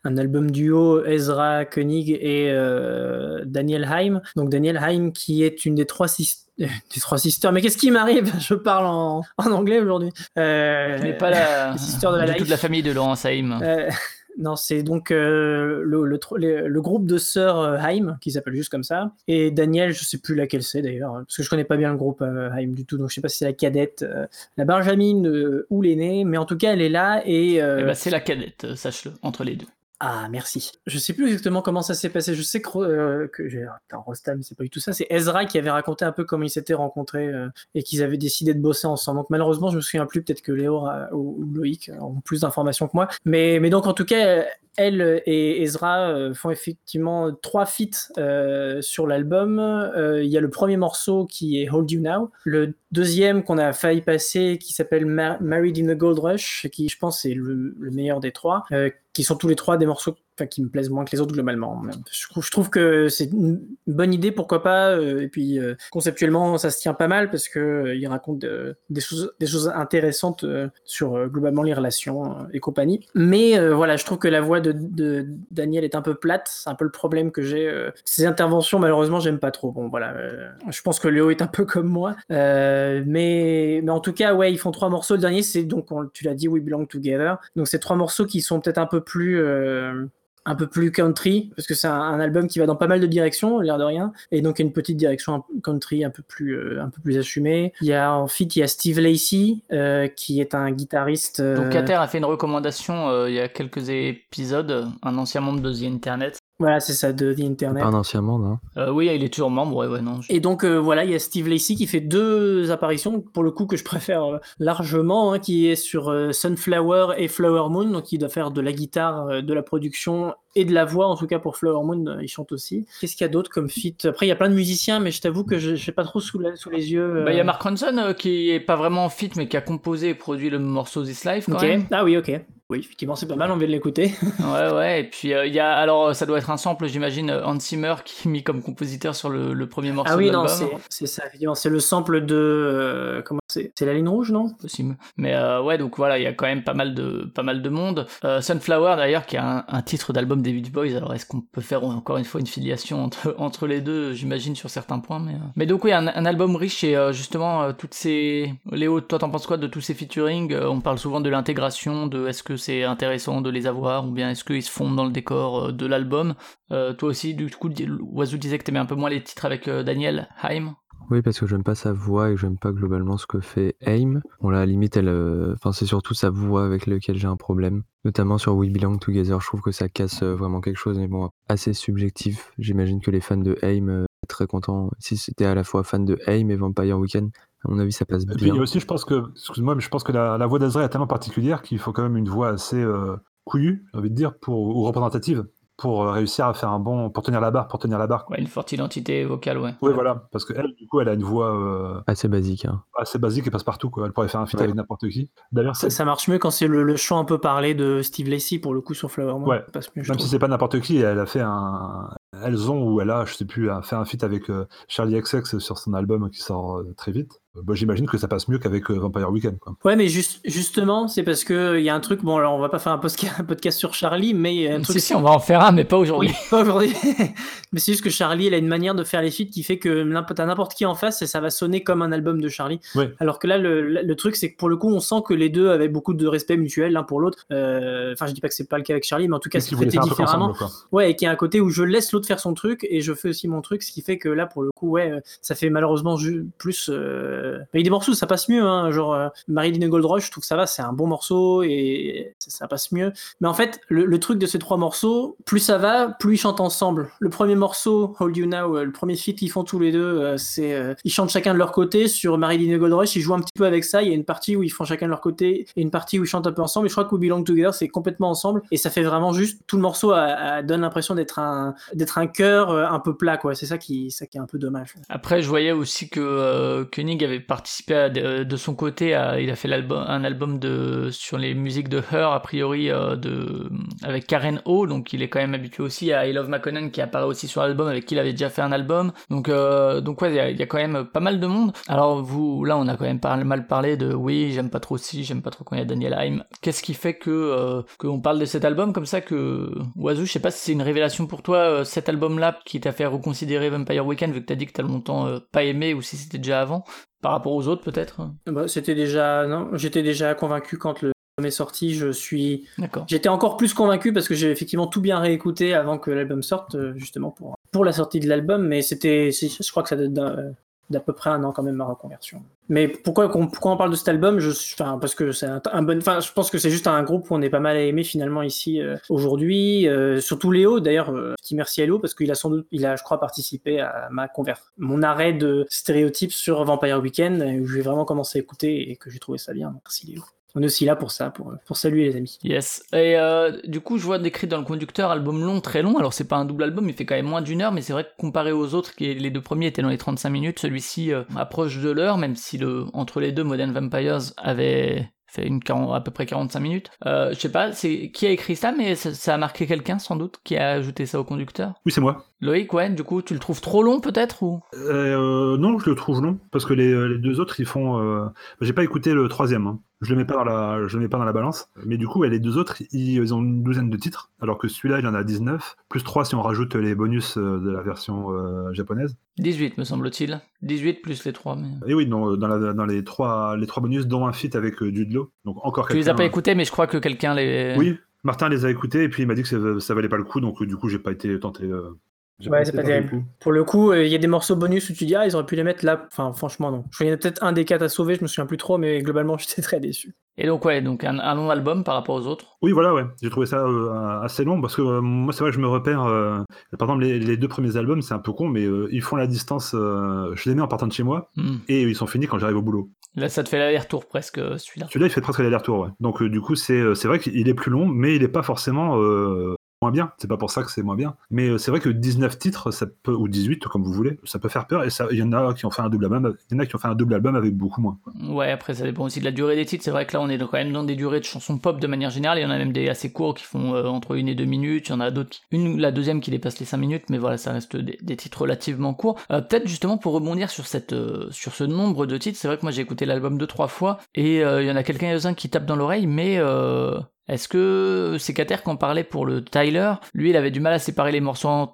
album duo Ezra Koenig et euh, Daniel Haim. Donc Daniel Haim qui est une des trois sisters. Des trois sisters, mais qu'est-ce qui m'arrive? Je parle en, en anglais aujourd'hui. Euh, Tu n'es pas la, de la life. toute la famille de Laurence Haim. Euh, non, c'est donc euh, le, groupe de sœurs Haim, qui s'appelle juste comme ça. Et Daniel, je sais plus laquelle c'est d'ailleurs, parce que je connais pas bien le groupe euh, Haim du tout, donc je sais pas si c'est la cadette, euh, la Benjamine euh, ou l'aînée, mais en tout cas, elle est là et. Eh ben, c'est la cadette, sache-le, entre les deux. Ah, merci. Je sais plus exactement comment ça s'est passé. Je sais que, euh, que. Attends, Rostam, c'est pas du tout ça. C'est Ezra qui avait raconté un peu comment ils s'étaient rencontrés euh, et qu'ils avaient décidé de bosser ensemble. Donc, malheureusement, je me souviens plus. Peut-être que Léo euh, ou, Loïc ont plus d'informations que moi. Mais, donc, en tout cas, euh, elle et Ezra euh, font effectivement trois feats euh, sur l'album. Euh, Il y a le premier morceau qui est Hold You Now. Le deuxième qu'on a failli passer qui s'appelle Ma- Married in the Gold Rush, qui je pense est le, le meilleur des trois, euh, qui sont tous les trois des morceaux enfin, qui me plaisent moins que les autres globalement. Je trouve, que c'est une bonne idée, pourquoi pas. euh, et puis euh, conceptuellement, ça se tient pas mal parce que euh, il raconte de- des choses, des choses intéressantes sur globalement les relations et compagnie. Mais voilà, je trouve que la voix de, Daniel est un peu plate. C'est un peu le problème que j'ai. Ses interventions, malheureusement, j'aime pas trop. Bon, voilà. je pense que Léo est un peu comme moi. Mais, mais en tout cas, ouais, ils font trois morceaux. Le dernier, c'est donc, on- tu l'as dit, We Belong Together. Donc, c'est trois morceaux qui sont peut-être un peu plus. Euh, un peu plus country, parce que c'est un, un album qui va dans pas mal de directions, l'air de rien, et donc une petite direction un- country un peu plus, euh, un peu plus assumée. Il y a en fit, il y a Steve Lacey, euh, qui est un guitariste. euh, Donc Kater a fait une recommandation euh, il y a quelques épisodes, un ancien membre de The Internet. Voilà, c'est ça, de The Internet. pas un ancien membre, hein. Euh, oui, il est toujours membre, ouais, ouais, non. je- Et donc euh, voilà, il y a Steve Lacey qui fait deux apparitions, pour le coup que je préfère euh, largement, hein, qui est sur euh, Sunflower et Flower Moon, donc il doit faire de la guitare, euh, de la production et de la voix, en tout cas pour Flower Moon, euh, il chante aussi. Qu'est-ce qu'il y a d'autre comme feat? Après, il y a plein de musiciens, mais je t'avoue que je n'ai pas trop sous, la- sous les yeux. euh, Bah, il y a Mark Ronson euh, qui est pas vraiment en fit, mais qui a composé et produit le morceau This Life quand Ok. même. Ah oui, ok. Oui, effectivement, c'est pas mal, on vient de l'écouter. Ouais, ouais. Et puis euh, il y a, alors ça doit être un sample, j'imagine, Hans Zimmer qui est mis comme compositeur sur le, le premier morceau ah oui, de non, c'est c'est ça, effectivement, c'est le sample de. euh, comment c'est la ligne rouge, non? Possible. Mais euh, ouais, donc voilà, il y a quand même pas mal de pas mal de monde. Euh, Sunflower d'ailleurs, qui a un, titre d'album des Beach Boys. Alors est-ce qu'on peut faire encore une fois une filiation entre entre les deux? J'imagine sur certains points, mais euh. mais donc oui, un, album riche et justement toutes ces. Léo, toi t'en penses quoi de tous ces featuring? On parle souvent de l'intégration, de est-ce que c'est intéressant de les avoir ou bien est-ce qu'ils se fondent dans le décor de l'album? Toi aussi, du coup, Oiseau disait que t'aimais un peu moins les titres avec Daniel Haim. Oui, parce que j'aime pas sa voix et j'aime pas globalement ce que fait Aim. Bon, là, à la limite, elle, euh, enfin, c'est surtout sa voix avec laquelle j'ai un problème. Notamment sur We Belong Together, je trouve que ça casse euh, vraiment quelque chose, mais bon, assez subjectif. J'imagine que les fans de Aim euh, très contents. Si c'était à la fois fan de Aim et Vampire Weekend, à mon avis, ça passe Et puis bien. aussi, je pense que, excuse-moi, mais je pense que la, la voix d'Azra est tellement particulière qu'il faut quand même une voix assez euh, couillue, j'ai envie de dire, pour, ou représentative, pour euh, réussir à faire un bon, pour tenir la barre, pour tenir la barre. Ouais, une forte identité vocale, ouais. Oui, voilà, parce qu'elle, du coup, elle a une voix euh, Assez basique, hein. assez basique et passe partout, quoi. Elle pourrait faire un feat Ouais. avec n'importe qui. D'ailleurs, ça, marche mieux quand c'est le, le chant un peu parlé de Steve Lacey, pour le coup, sur Flower Moon. Ouais. Ça passe mieux, même si trouve. c'est pas n'importe qui, elle a fait un, elles ont ou elle a, je sais plus, fait un feat avec euh, Charlie XX sur son album qui sort euh, très vite. Bah, j'imagine que ça passe mieux qu'avec euh, Vampire Weekend. Quoi. Ouais, mais juste, justement, c'est parce que il y a un truc. Bon, alors on va pas faire un podcast, un podcast sur Charlie, mais y a un truc. Si, si, on va en faire un, mais pas aujourd'hui. Oui, pas aujourd'hui. mais c'est juste que Charlie, elle a une manière de faire les feats qui fait que n'importe t'as n'importe qui en face et ça va sonner comme un album de Charlie. Ouais. Alors que là, le, le truc, c'est que pour le coup, on sent que les deux avaient beaucoup de respect mutuel l'un pour l'autre. Euh, Enfin, je dis pas que c'est pas le cas avec Charlie, mais en tout cas, c'est traité différemment. ensemble. Ouais, et qui a un côté où je laisse l'autre faire son truc et je fais aussi mon truc, ce qui fait que là, pour le coup, ouais, euh, ça fait malheureusement plus. Euh... mais Il y a des morceaux, ça passe mieux, hein, genre euh, Marilyn Gold Rush, je trouve que ça va, c'est un bon morceau et ça, passe mieux. Mais en fait, le, truc de ces trois morceaux, plus ça va, plus ils chantent ensemble. Le premier morceau, Hold You Now, euh, le premier feat qu'ils font tous les deux, euh, c'est euh, ils chantent chacun de leur côté. Sur Marilyn Gold Rush, ils jouent un petit peu avec ça. Il y a une partie où ils font chacun de leur côté et une partie où ils chantent un peu ensemble. Et je crois que We Belong Together, c'est complètement ensemble et ça fait vraiment juste tout le morceau donne l'impression d'être un d'être un cœur euh, un peu plat quoi. C'est ça qui ça qui est un peu dommage. Après, je voyais aussi que euh, Koenig avait participé à- de, son côté. À, il a fait l'album, un album de sur les musiques de Her, a priori, euh, de avec Karen O. Donc, il est quand même habitué aussi à I Love McConnell qui apparaît aussi sur l'album, avec qui il avait déjà fait un album. Donc, euh, donc ouais, il y, a- quand même pas mal de monde. Alors, vous, là, on a quand même pas mal parlé de oui, j'aime pas trop ci, j'aime pas trop quand il y a Daniel Haim. Qu'est-ce qui fait que euh, qu'on parle de cet album comme ça que Oiseau, je sais pas si c'est une révélation pour toi euh, cet album-là qui t'a fait reconsidérer Vampire Weekend vu que t'as dit que t'as longtemps euh, pas aimé ou si c'était déjà avant par rapport aux autres peut-être? Bah, c'était déjà non, j'étais déjà convaincu quand le album est sorti. Je suis D'accord. J'étais encore plus convaincu parce que j'ai effectivement tout bien réécouté avant que l'album sorte, euh, justement pour, pour la sortie de l'album, mais c'était, je crois que ça date d'un- d'à peu près un an quand même ma reconversion. Mais pourquoi, on parle de cet album? Je, enfin, Parce que c'est un, bon, enfin, je pense que c'est juste un groupe où on est pas mal aimé finalement ici euh, aujourd'hui, euh, surtout Léo d'ailleurs, euh, petit merci à Léo parce qu'il a sans doute, il a je crois participé à ma convert, mon arrêt de stéréotypes sur Vampire Weekend où j'ai vraiment commencé à écouter et que j'ai trouvé ça bien. Merci Léo. On est aussi là pour ça, pour, pour saluer les amis. Yes. Et euh, du coup, je vois décrit dans le conducteur album long, très long. Alors c'est pas un double album, il fait quand même moins d'une heure, mais c'est vrai que comparé aux autres, qui les deux premiers étaient dans les 35 minutes, celui-ci euh, approche de l'heure, même si le entre les deux Modern Vampires avait fait une 40 à peu près 45 minutes. Euh, je sais pas, c'est qui a écrit ça, mais ça, ça a marqué quelqu'un sans doute qui a ajouté ça au conducteur? Oui, c'est moi. Loïc, ouais. Du coup, tu le trouves trop long peut-être ou? Euh, non, je le trouve long, parce que les, les deux autres, ils font. euh, J'ai pas écouté le troisième. hein. Je le mets pas dans la, je le mets pas dans la balance. Mais du coup, les deux autres, ils, ont une douzaine de titres, alors que celui-là, il en a 19, plus 3 si on rajoute les bonus euh, de la version euh, japonaise. 18 me semble-t-il. 18 plus les trois. Mais... Et oui, dans, dans, la- dans les trois, les trois bonus, dont un feat avec euh, Law. Donc encore Tu les as pas écoutés, mais je crois que quelqu'un les. Oui, Martin les a écoutés et puis il m'a dit que ça, ça valait pas le coup, donc euh, du coup j'ai pas été tenté. euh, Ouais, c'est pas le terrible. coup. Pour le coup, euh, il y a des morceaux bonus où tu dis, ah, ils auraient pu les mettre là. Enfin, franchement, non. Je crois qu'il y en a peut-être un des quatre à sauver, je me souviens plus trop, mais globalement, j'étais très déçu. Et donc ouais, donc un, un long album par rapport aux autres. Oui, voilà, ouais. J'ai trouvé ça euh, assez long parce que euh, moi, c'est vrai que je me repère. euh, par exemple, les, les deux premiers albums, c'est un peu con, mais euh, ils font la distance. euh, je les mets en partant de chez moi Hmm. et ils sont finis quand j'arrive au boulot. Là, ça te fait l'aller-retour presque celui-là. Celui-là, il fait presque l'aller-retour, ouais. Donc, euh, du coup, c'est c'est vrai qu'il est plus long, mais il est pas forcément euh, bien. C'est pas pour ça que c'est moins bien. Mais euh, c'est vrai que 19 titres, ça peut, ou 18, comme vous voulez, ça peut faire peur. Et il y en a qui ont fait un double album, il y en a qui ont fait un double album avec beaucoup moins. Ouais, après ça dépend aussi de la durée des titres. C'est vrai que là, on est quand même dans des durées de chansons pop de manière générale. Il y en a même des assez courts qui font euh, entre une et deux minutes. Il y en a d'autres, une, la deuxième qui dépasse les cinq minutes, mais voilà, ça reste des, titres relativement courts. Euh, Peut-être justement pour rebondir sur cette, sur ce nombre de titres. C'est vrai que moi j'ai écouté l'album deux trois fois et il y en a quelqu'un qui tape dans l'oreille, mais est-ce que c'est Cater qu'on parlait pour le Tyler? Lui, il avait du mal à séparer les morceaux eux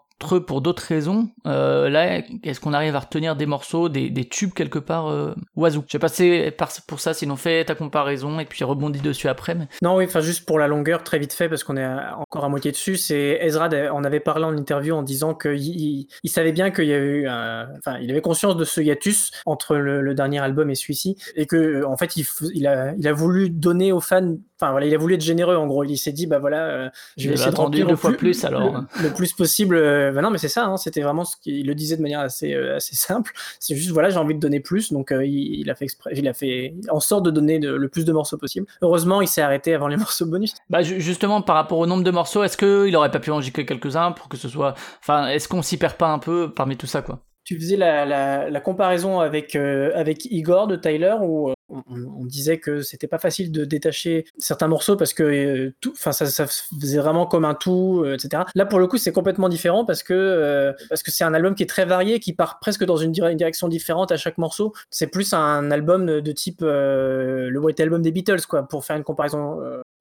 pour d'autres raisons. Euh, là, est-ce qu'on arrive à retenir des morceaux, des, des tubes quelque part euh, Oiseau. Je sais pas si pour ça, sinon fais ta comparaison et puis rebondis dessus après. Mais... Non, oui, enfin, juste pour la longueur, très vite fait, parce qu'on est encore à moitié dessus, c'est Ezra on avait parlé en interview en disant qu'il il, il savait bien qu'il y avait eu un, enfin, il avait conscience de ce hiatus entre le, le dernier album et celui-ci, et que, en fait, il, a, il a voulu donner aux fans, enfin, voilà, il a voulu être généreux, en gros. Il s'est dit, bah voilà, euh, je vais essayer de remplir deux fois plus, alors. Le, le plus possible. euh, bah non, mais c'est ça, hein, c'était vraiment ce qu'il le disait de manière assez, euh, assez simple. C'est juste, voilà, j'ai envie de donner plus, donc euh, il, il a fait exprès, il a fait en sorte de donner de- le plus de morceaux possible. Heureusement, il s'est arrêté avant les morceaux bonus. Bah ju- justement par rapport au nombre de morceaux, est-ce qu'il aurait pas pu en gicler quelques-uns pour que ce soit, enfin, est-ce qu'on s'y perd pas un peu parmi tout ça quoi? Tu faisais la, la, la comparaison avec, euh, avec Igor de Tyler ou euh, on, on disait que c'était pas facile de détacher certains morceaux parce que euh, tout, enfin ça, ça faisait vraiment comme un tout, euh, etc. Là pour le coup c'est complètement différent parce que euh, parce que c'est un album qui est très varié, qui part presque dans une, dire- une direction différente à chaque morceau. C'est plus un album de, type euh, le White Album des Beatles quoi, pour faire une comparaison.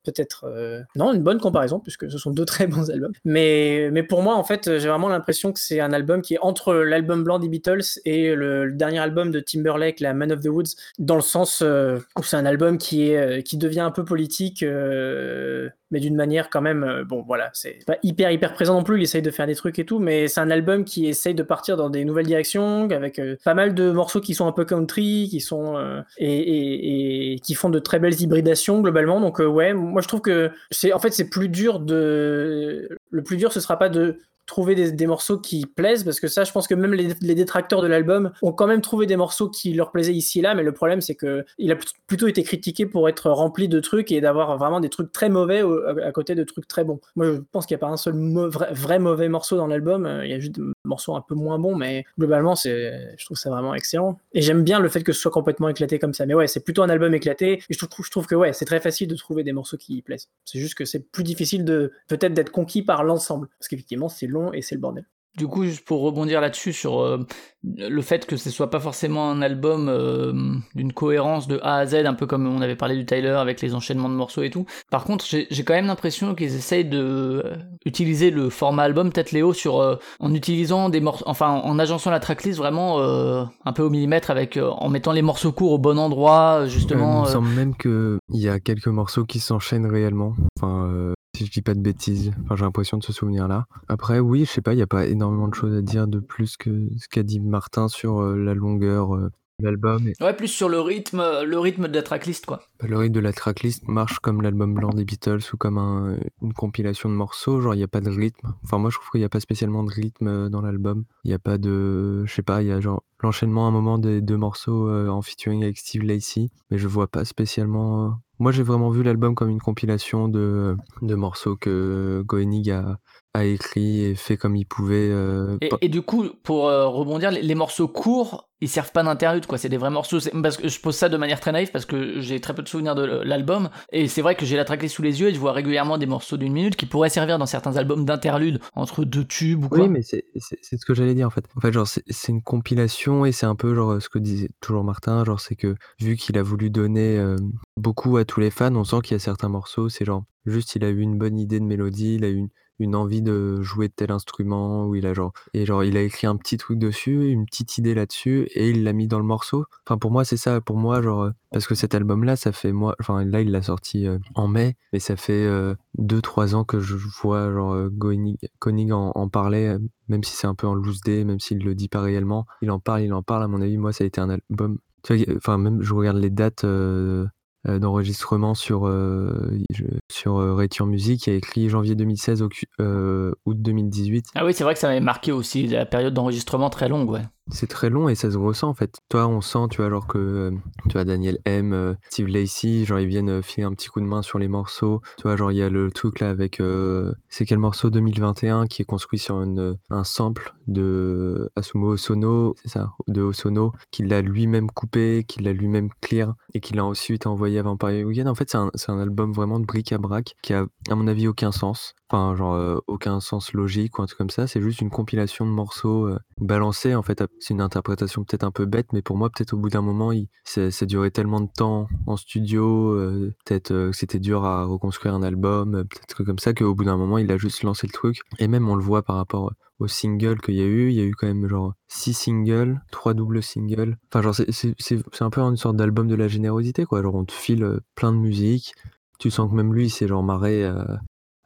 Euh, Peut-être euh, non une bonne comparaison puisque ce sont deux très bons albums. Mais mais pour moi en fait j'ai vraiment l'impression que c'est un album qui est entre l'album blanc des Beatles et le, dernier album de Timberlake la Man of the Woods dans le sens euh, où c'est un album qui est euh, qui devient un peu politique euh, mais d'une manière quand même euh, bon voilà c'est pas hyper hyper présent non plus il essaye de faire des trucs et tout mais c'est un album qui essaye de partir dans des nouvelles directions avec euh, pas mal de morceaux qui sont un peu country qui sont euh, et, et, et qui font de très belles hybridations globalement. Donc euh, ouais moi je trouve que c'est en fait c'est plus dur de le plus dur ce sera pas de trouver des, morceaux qui plaisent parce que ça je pense que même les, détracteurs de l'album ont quand même trouvé des morceaux qui leur plaisaient ici et là mais le problème c'est que il a pl- plutôt été critiqué pour être rempli de trucs et d'avoir vraiment des trucs très mauvais au- à, côté de trucs très bons. Moi je pense qu'il n'y a pas un seul vrai, mauvais morceau dans l'album euh, il y a juste des morceaux un peu moins bons mais globalement je trouve ça vraiment excellent. Et j'aime bien le fait que ce soit complètement éclaté comme ça. Mais ouais c'est plutôt un album éclaté et je trouve, je trouve que ouais c'est très facile de trouver des morceaux qui plaisent. C'est juste que c'est plus difficile de peut-être d'être conquis par l'ensemble. Parce qu'effectivement c'est long et c'est le bordel Du coup, juste pour rebondir là-dessus sur euh, le fait que ce soit pas forcément un album euh, d'une cohérence de A à Z, un peu comme on avait parlé du Tyler avec les enchaînements de morceaux et tout. Par contre, j'ai quand même l'impression qu'ils essayent de euh, utiliser le format album, peut-être Léo, sur euh, en utilisant des morceaux, enfin en agencant la tracklist vraiment euh, un peu au millimètre, avec euh, en mettant les morceaux courts au bon endroit, Euh, justement. il me euh, semble même qu'il y a quelques morceaux qui s'enchaînent réellement. Enfin, euh, si je dis pas de bêtises. Enfin, j'ai l'impression de ce souvenir-là. Après, oui, je sais pas, il n'y a pas énormément de choses à dire de plus que ce qu'a dit Martin sur euh, la longueur euh, de l'album. Et Ouais, plus sur le rythme, le rythme de la tracklist, quoi. bah, le rythme de la tracklist marche comme l'album blanc des Beatles ou comme un- une compilation de morceaux. Genre, il n'y a pas de rythme. Enfin, moi, je trouve qu'il n'y a pas spécialement de rythme euh, dans l'album. Il n'y a pas de. Je sais pas, il y a genre l'enchaînement à un moment des deux morceaux euh, en featuring avec Steve Lacey. Mais je vois pas spécialement. Moi, j'ai vraiment vu l'album comme une compilation de morceaux que Goenig a, a écrit et fait comme il pouvait. euh, Et, du coup, pour euh, rebondir, les, les morceaux courts, ils servent pas d'interlude, quoi. C'est des vrais morceaux. Parce que je pose ça de manière très naïve parce que j'ai très peu de souvenirs de l'album. Et c'est vrai que j'ai la tracklist sous les yeux et je vois régulièrement des morceaux d'une minute qui pourraient servir dans certains albums d'interlude entre deux tubes ou quoi. Oui, mais c'est ce que j'allais dire en fait. En fait, genre, c'est c'est une compilation et c'est un peu genre ce que disait toujours Martin, genre c'est que vu qu'il a voulu donner euh, beaucoup à tous les fans, on sent qu'il y a certains morceaux, c'est genre juste il a eu une bonne idée de mélodie, il a eu une, une envie de jouer de tel instrument, ou il a genre et genre il a écrit un petit truc dessus, une petite idée là-dessus et il l'a mis dans le morceau. Enfin pour moi c'est ça, pour moi genre euh, parce que cet album-là, ça fait moi, enfin là il l'a sorti euh, en mai, mais ça fait 2-3 ans que je vois genre euh, Koenig, en, parler, euh, même si c'est un peu en loose day, même s'il le dit pas réellement, il en parle, il en parle. À mon avis, moi ça a été un album. Enfin même je regarde les dates euh, euh, d'enregistrement sur euh, sur euh, Raytheon Music, y a écrit janvier 2016 au euh, août 2018. Ah oui, c'est vrai que ça m'avait marqué aussi la période d'enregistrement très longue, ouais. C'est très long et ça se ressent en fait. Toi, on sent, tu vois, genre que tu vois Daniel M, euh, Steve Lacey, genre ils viennent euh, filer un petit coup de main sur les morceaux. Tu vois, genre il y a le truc là avec euh, c'est quel morceau 2021 qui est construit sur un sample de Asumo Osono, c'est ça, de Osono, qu'il a lui-même coupé, qu'il a lui-même clear et qu'il a ensuite envoyé avant Paris Weekend. En fait, c'est un, un album vraiment de bric-à-brac qui a, à mon avis, aucun sens. Enfin, genre, euh, aucun sens logique ou un truc comme ça. C'est juste une compilation de morceaux euh, balancés. En fait, c'est une interprétation peut-être un peu bête, mais pour moi, peut-être au bout d'un moment, ça, durait tellement de temps en studio. euh, peut-être que c'était dur à reconstruire un album. peut-être comme ça, qu'au bout d'un moment, il a juste lancé le truc. Et même, on le voit par rapport aux singles qu'il y a eu. Il y a eu quand même genre six singles, trois doubles singles. Enfin, genre, c'est- un peu une sorte d'album de la générosité, quoi. Genre, on te file plein de musique. Tu sens que même lui, s'est genre marré euh,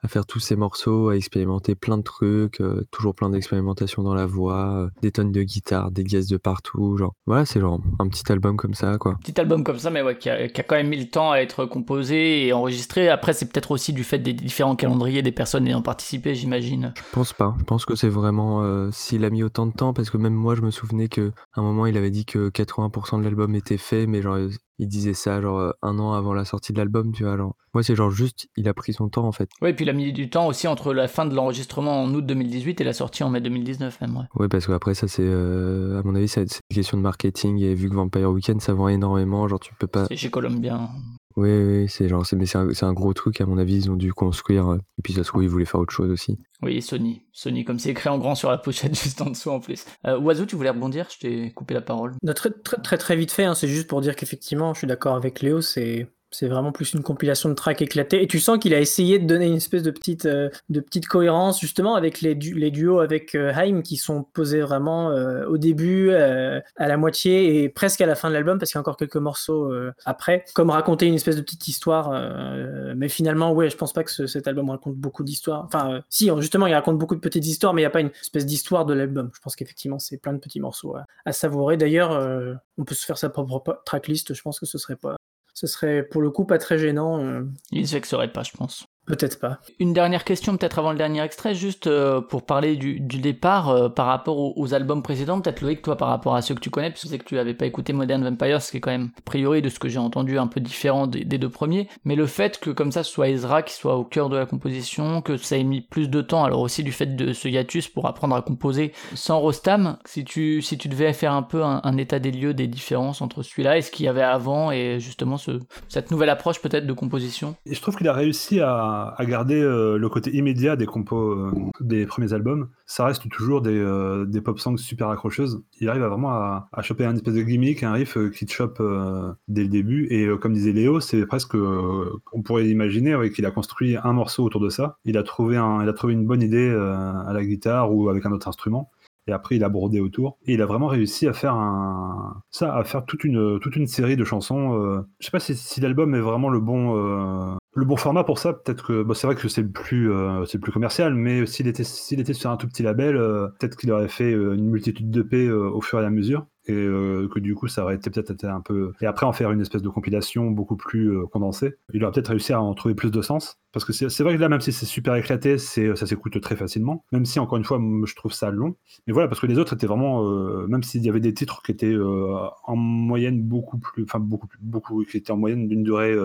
à faire tous ces morceaux, à expérimenter plein de trucs, euh, toujours plein d'expérimentation dans la voix, euh, des tonnes de guitare, des guests de partout, genre. Voilà, c'est genre un petit album comme ça, quoi. Petit album comme ça, mais ouais, qui a, qui a quand même mis le temps à être composé et enregistré. Après, c'est peut-être aussi du fait des différents calendriers des personnes ayant participé, j'imagine. Je pense pas. Je pense que c'est vraiment euh, s'il a mis autant de temps, parce que même moi, je me souvenais que à un moment, il avait dit que 80% de l'album était fait, mais genre il disait ça genre un an avant la sortie de l'album, tu vois. Genre Moi, c'est genre juste, il a pris son temps en fait. Oui, et puis il a mis du temps aussi entre la fin de l'enregistrement en août 2018 et la sortie en mai 2019 même. Ouais. Ouais, parce qu'après, ça, c'est. euh, à mon avis, c'est une question de marketing. Et vu que Vampire Weekend, ça vend énormément, genre, tu peux pas. C'est chez Columbia. Oui, oui, c'est genre. c'est- Mais c'est un, c'est un gros truc, à mon avis, ils ont dû construire. euh, Et puis, ça se trouve, ils voulaient faire autre chose aussi. Oui, Sony. Sony, comme c'est écrit en grand sur la pochette juste en dessous en plus. Euh, Oiseau, tu voulais rebondir? Je t'ai coupé la parole. Non, très, très, très, très vite fait, hein, c'est juste pour dire qu'effectivement, je suis d'accord avec Léo, c'est. C'est vraiment plus une compilation de tracks éclatés. Et tu sens qu'il a essayé de donner une espèce de petite, euh, de petite cohérence, justement, avec les, les duos avec euh, Haim qui sont posés vraiment euh, au début, euh, à la moitié et presque à la fin de l'album, parce qu'il y a encore quelques morceaux euh, après. Comme raconter une espèce de petite histoire. euh, mais finalement, ouais, je pense pas que ce- cet album raconte beaucoup d'histoires. Enfin, si, justement, il raconte beaucoup de petites histoires, mais il n'y a pas une espèce d'histoire de l'album. Je pense qu'effectivement, c'est plein de petits morceaux à, savourer. D'ailleurs, on peut se faire sa propre tracklist. Je pense que ce serait pas, ce serait pour le coup pas très gênant. euh, Il se vexerait pas, je pense. Peut-être pas. Une dernière question, peut-être avant le dernier extrait, juste euh, pour parler du, du départ euh, par rapport aux, aux albums précédents. Peut-être Loïc, toi, par rapport à ceux que tu connais, puisque je sais que tu n'avais pas écouté Modern Vampire, ce qui est quand même, a priori, de ce que j'ai entendu, un peu différent des, des deux premiers. Mais le fait que, comme ça, ce soit Ezra qui soit au cœur de la composition, que ça ait mis plus de temps, alors aussi du fait de ce hiatus pour apprendre à composer sans Rostam, si tu, si tu devais faire un peu un, un état des lieux des différences entre celui-là et ce qu'il y avait avant et justement ce, cette nouvelle approche peut-être de composition. Et je trouve qu'il a réussi à, à garder euh, le côté immédiat des compos euh, des premiers albums. Ça reste toujours des, euh, des pop songs super accrocheuses. Il arrive à vraiment à, choper un espèce de gimmick, un riff qui te chope dès le début. Et comme disait Léo, c'est presque, on pourrait imaginer ouais, qu'il a construit un morceau autour de ça. Il a trouvé, un, il a trouvé une bonne idée à la guitare ou avec un autre instrument. Et après, il a brodé autour. Et il a vraiment réussi à faire un, ça, à faire toute une, toute une série de chansons. euh, Je sais pas si, l'album est vraiment le bon, le bon format pour ça. Peut-être que, bon, c'est vrai que c'est le plus, euh, c'est plus commercial, mais s'il était, s'il était sur un tout petit label, euh, peut-être qu'il aurait fait euh, une multitude de P euh, au fur et à mesure. Et euh, que du coup, ça aurait été peut-être un peu. Et après, en faire une espèce de compilation beaucoup plus condensée. Il aurait peut-être réussi à en trouver plus de sens. Parce que c'est vrai que là, même si c'est super éclaté, c'est ça s'écoute très facilement. Même si, encore une fois, je trouve ça long. Mais voilà, parce que les autres étaient vraiment, même s'il y avait des titres qui étaient en moyenne beaucoup plus, enfin beaucoup plus, beaucoup, qui étaient en moyenne d'une durée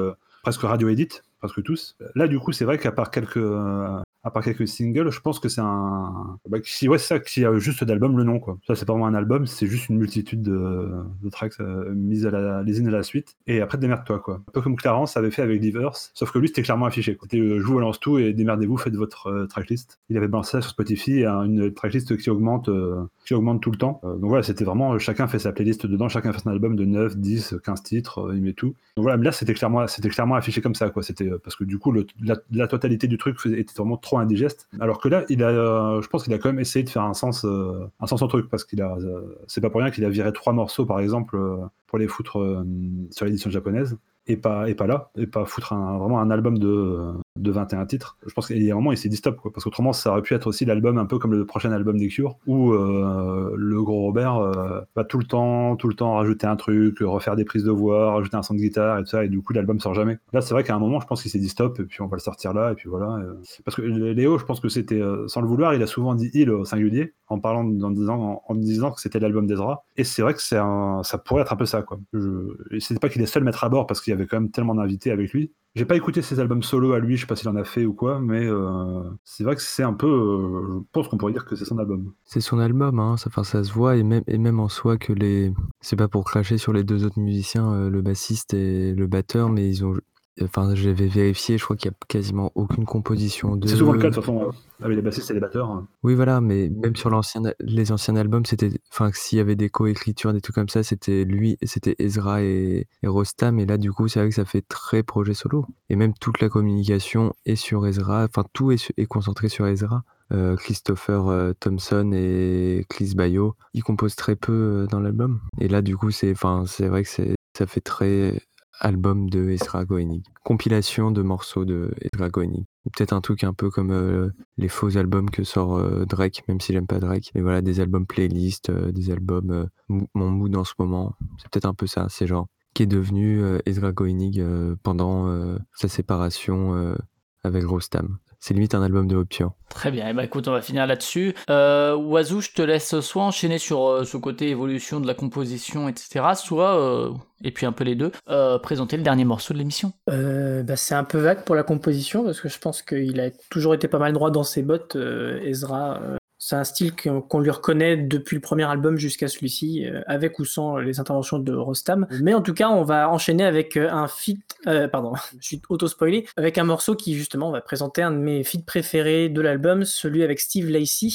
presque radio edit, presque tous. Là, du coup, c'est vrai qu'à part quelques, euh, à part quelques singles, je pense que c'est un, bah, qui, ouais, c'est ça, qui a juste d'album le nom, quoi. Ça, c'est pas vraiment un album, c'est juste une multitude de, tracks euh, mises à la, les unes à la suite. Et après, démerde-toi, quoi. Un peu comme Clarence avait fait avec Divers, sauf que lui, c'était clairement affiché. C'était euh, je vous balance tout et démerdez-vous, faites votre euh, tracklist. Il avait balancé ça sur Spotify, hein, une tracklist qui augmente, euh, qui augmente tout le temps. Euh, donc voilà, c'était vraiment, chacun fait sa playlist dedans, chacun fait son album de 9, 10, 15 titres, il met tout. Donc voilà, mais là, c'était clairement, clairement affiché comme ça, quoi. C'était parce que du coup, la, la totalité du truc était vraiment indigeste. Alors que là, il a, euh, je pense qu'il a quand même essayé de faire un sens, euh, un sens au truc, parce qu'il a, euh, c'est pas pour rien qu'il a viré trois morceaux, par exemple, pour les foutre sur l'édition japonaise. Et pas, et pas là, et pas foutre un, vraiment un album de, de 21 titres. Je pense qu'il y a un moment, il s'est dit stop, parce qu'autrement, ça aurait pu être aussi l'album un peu comme le prochain album des Cure, où euh, le gros Robert euh, va tout le temps, tout le temps rajouter un truc, refaire des prises de voix, rajouter un son de guitare et tout ça, et du coup, l'album sort jamais. Là, c'est vrai qu'à un moment, je pense qu'il s'est dit stop, et puis on va le sortir là, et puis voilà. euh. Parce que Léo, je pense que c'était, sans le vouloir, il a souvent dit il au singulier, en parlant, en disant, en, disant que c'était l'album d'Ezra, et c'est vrai que c'est ça pourrait être un peu ça, quoi. Je, c'était pas qu'il est seul mettre à bord, parce qu'il y quand même tellement d'invités avec lui. J'ai pas écouté ses albums solo à lui, je sais pas s'il en a fait ou quoi, mais euh, c'est vrai que c'est un peu. euh, je pense qu'on pourrait dire que c'est son album. C'est son album, hein, ça, ça se voit, et même, et même en soi que les. C'est pas pour cracher sur les deux autres musiciens, euh, le bassiste et le batteur, mais ils ont. Enfin, j'avais vérifié, je crois qu'il y a quasiment aucune composition de. C'est souvent le cas de toute façon, hein, avec les bassistes et les batteurs. hein. Oui, voilà, mais même sur l'ancien, les anciens albums, c'était, enfin, s'il y avait des co-écritures, des trucs comme ça, c'était lui, c'était Ezra et, et Rostam, et là, du coup, c'est vrai que ça fait très projet solo. Et même toute la communication est sur Ezra, enfin, tout est, su- est concentré sur Ezra. Euh, Christopher euh, Thompson et Chris Bayo, ils composent très peu euh, dans l'album. Et là, du coup, c'est, enfin, c'est vrai que c'est, ça fait très album de Ezra Goenig. Compilation de morceaux de Ezra Goenig. Peut-être un truc un peu comme euh, les faux albums que sort euh, Drake, même si j'aime pas Drake. Mais voilà, des albums playlist, euh, des albums mon mood en ce moment. C'est peut-être un peu ça, c'est genre qui est devenu Ezra Goenig euh, pendant sa séparation avec Rostam. C'est limite un album de rupture. Très bien, et bah écoute, on va finir là-dessus. Euh, Oiseau, je te laisse soit enchaîner sur euh, ce côté évolution de la composition, etc., soit, euh, et puis un peu les deux, euh, présenter le dernier morceau de l'émission. Euh, bah, c'est un peu vague pour la composition parce que je pense qu'il a toujours été pas mal droit dans ses bottes, euh, Ezra. C'est un style qu'on lui reconnaît depuis le premier album jusqu'à celui-ci, euh, avec ou sans les interventions de Rostam. Mais en tout cas, on va enchaîner avec euh, un feat, euh, pardon, je suis auto-spoilé, avec un morceau qui justement va présenter un de mes feats préférés de l'album, celui avec Steve Lacey,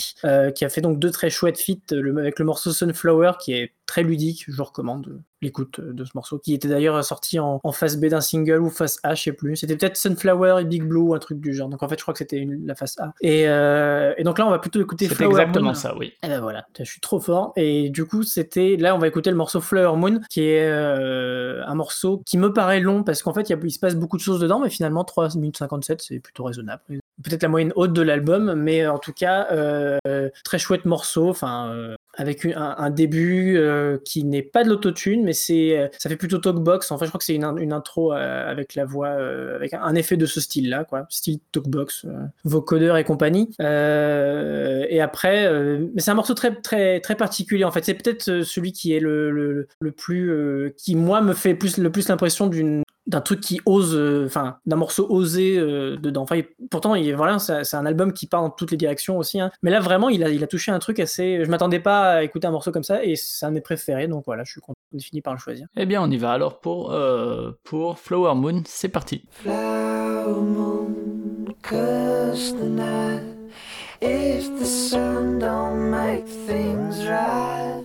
qui a fait donc deux très chouettes feats, avec le morceau Sunflower, qui est très ludique, je recommande l'écoute de ce morceau, qui était d'ailleurs sorti en, en face B d'un single ou face A, je sais plus. C'était peut-être Sunflower et Big Blue un truc du genre. Donc en fait, je crois que c'était la face A. Et, euh, et donc là, on va plutôt écouter C'est Flower exactement Moon. ça, oui. Et ben voilà, je suis trop fort. Et du coup, c'était là, on va écouter le morceau Flower Moon, qui est euh, un morceau qui me paraît long parce qu'en fait, il, y a- il se passe beaucoup de choses dedans, mais finalement 3 minutes 57, c'est plutôt raisonnable. Peut-être la moyenne haute de l'album, mais en tout cas, euh, très chouette morceau. Enfin, euh, avec un, début euh, qui n'est pas de l'autotune, mais c'est ça fait plutôt talkbox. Enfin, je crois que c'est une, une intro avec la voix, avec un, effet de ce style-là, quoi, style talkbox, vocodeur et compagnie. Et après, mais c'est un morceau très très très particulier. En fait, c'est peut-être celui qui est le, le, plus, qui moi me fait plus le plus l'impression d'une d'un truc qui ose, euh, enfin d'un morceau osé euh, dedans. Enfin, pourtant, il, voilà, c'est c'est un album qui part dans toutes les directions aussi. hein. Mais là, vraiment, il a, il a touché un truc assez. Je m'attendais pas à écouter un morceau comme ça, et c'est un de mes préférés. Donc voilà, je suis content. On fini par le choisir. Eh bien, on y va alors pour, euh, pour Flower Moon, c'est parti. Flower moon, curse the night. If the sun don't make things right,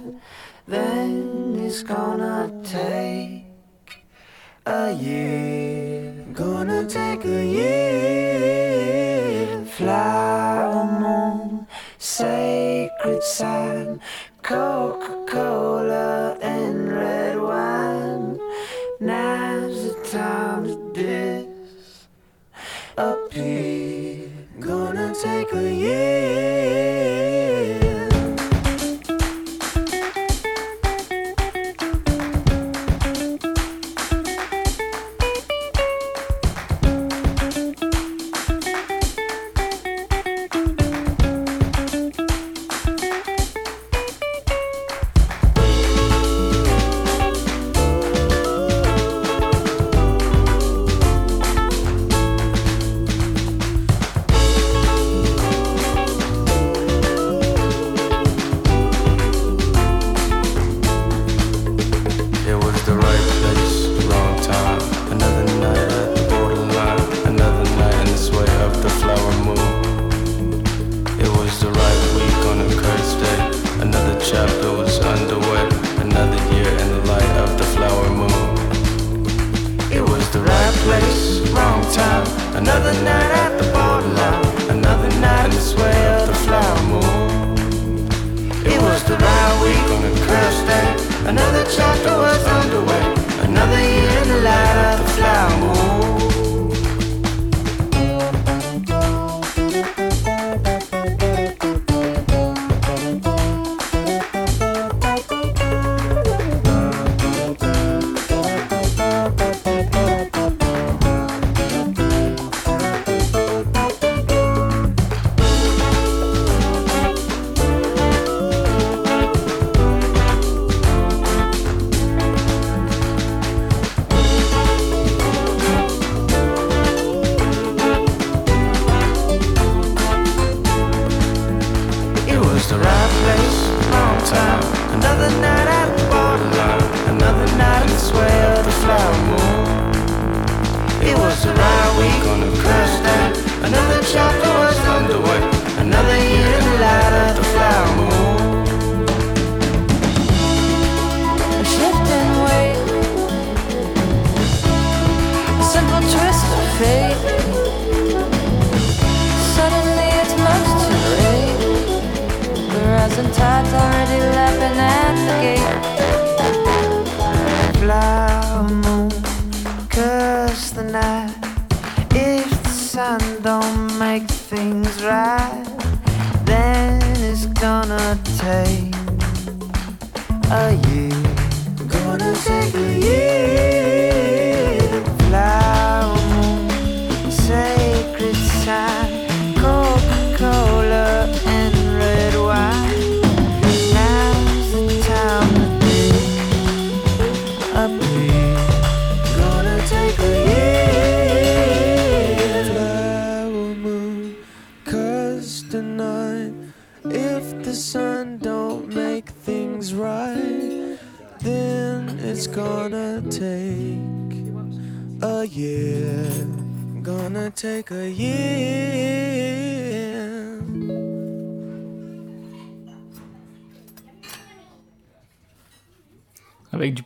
then it's gonna take a year. Gonna take a year. Flower moon, sacred sign. Coca Cola and red wine. Now's the time to disappear. Gonna take a year.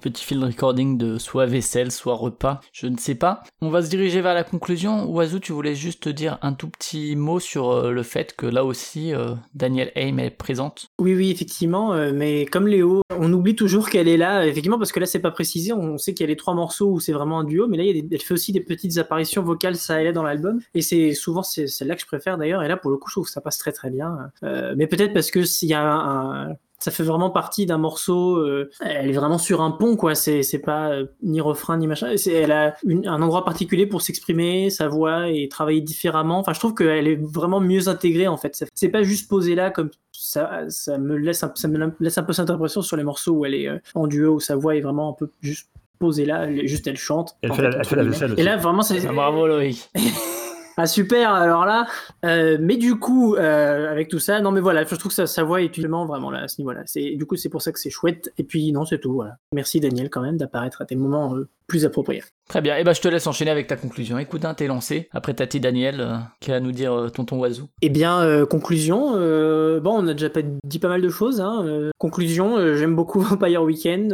Petit field recording de soit vaisselle, soit repas, je ne sais pas. On va se diriger vers la conclusion. Oiseau, tu voulais juste dire un tout petit mot sur euh, le fait que là aussi, euh, Daniel est présente. Oui, oui, effectivement, euh, mais comme Léo, on oublie toujours qu'elle est là, effectivement, parce que là, c'est pas précisé. On sait qu'il y a les trois morceaux où c'est vraiment un duo, mais là, elle fait aussi des petites apparitions vocales ça et là dans l'album, et c'est souvent celle-là que je préfère d'ailleurs. Et là, pour le coup, je trouve que ça passe très très bien. Euh, mais peut-être parce que s'il y a un- ça fait vraiment partie d'un morceau. euh, elle est vraiment sur un pont, quoi. C'est c'est pas euh, ni refrain ni machin. C'est- Elle a une- un endroit particulier pour s'exprimer, sa voix et travailler différemment. Enfin, je trouve qu'elle est vraiment mieux intégrée en fait. C'est- pas juste posé là comme ça. Ça me laisse un, ça me laisse un peu cette impression sur les morceaux où elle est euh, en duo où sa voix est vraiment un peu juste posée là. Elle juste elle chante. Elle fait la- elle fait la vaisselle Et là, aussi. vraiment, c'est Ah, bravo Loïc. ah super, alors là, euh, mais du coup, euh, avec tout ça, non mais voilà, je trouve que sa voix est utilement vraiment là à ce niveau-là. Du coup c'est pour ça que c'est chouette. Et puis non c'est tout, voilà. Merci Daniel quand même d'apparaître à des moments euh, plus appropriés. Très bien, et ben je te laisse enchaîner avec ta conclusion. Écoute, hein, t'es lancé. Après Tati Daniel, qui va nous dire tonton oiseau. Eh bien conclusion, bon on a déjà dit pas mal de choses. Hein. conclusion, j'aime beaucoup Vampire Weekend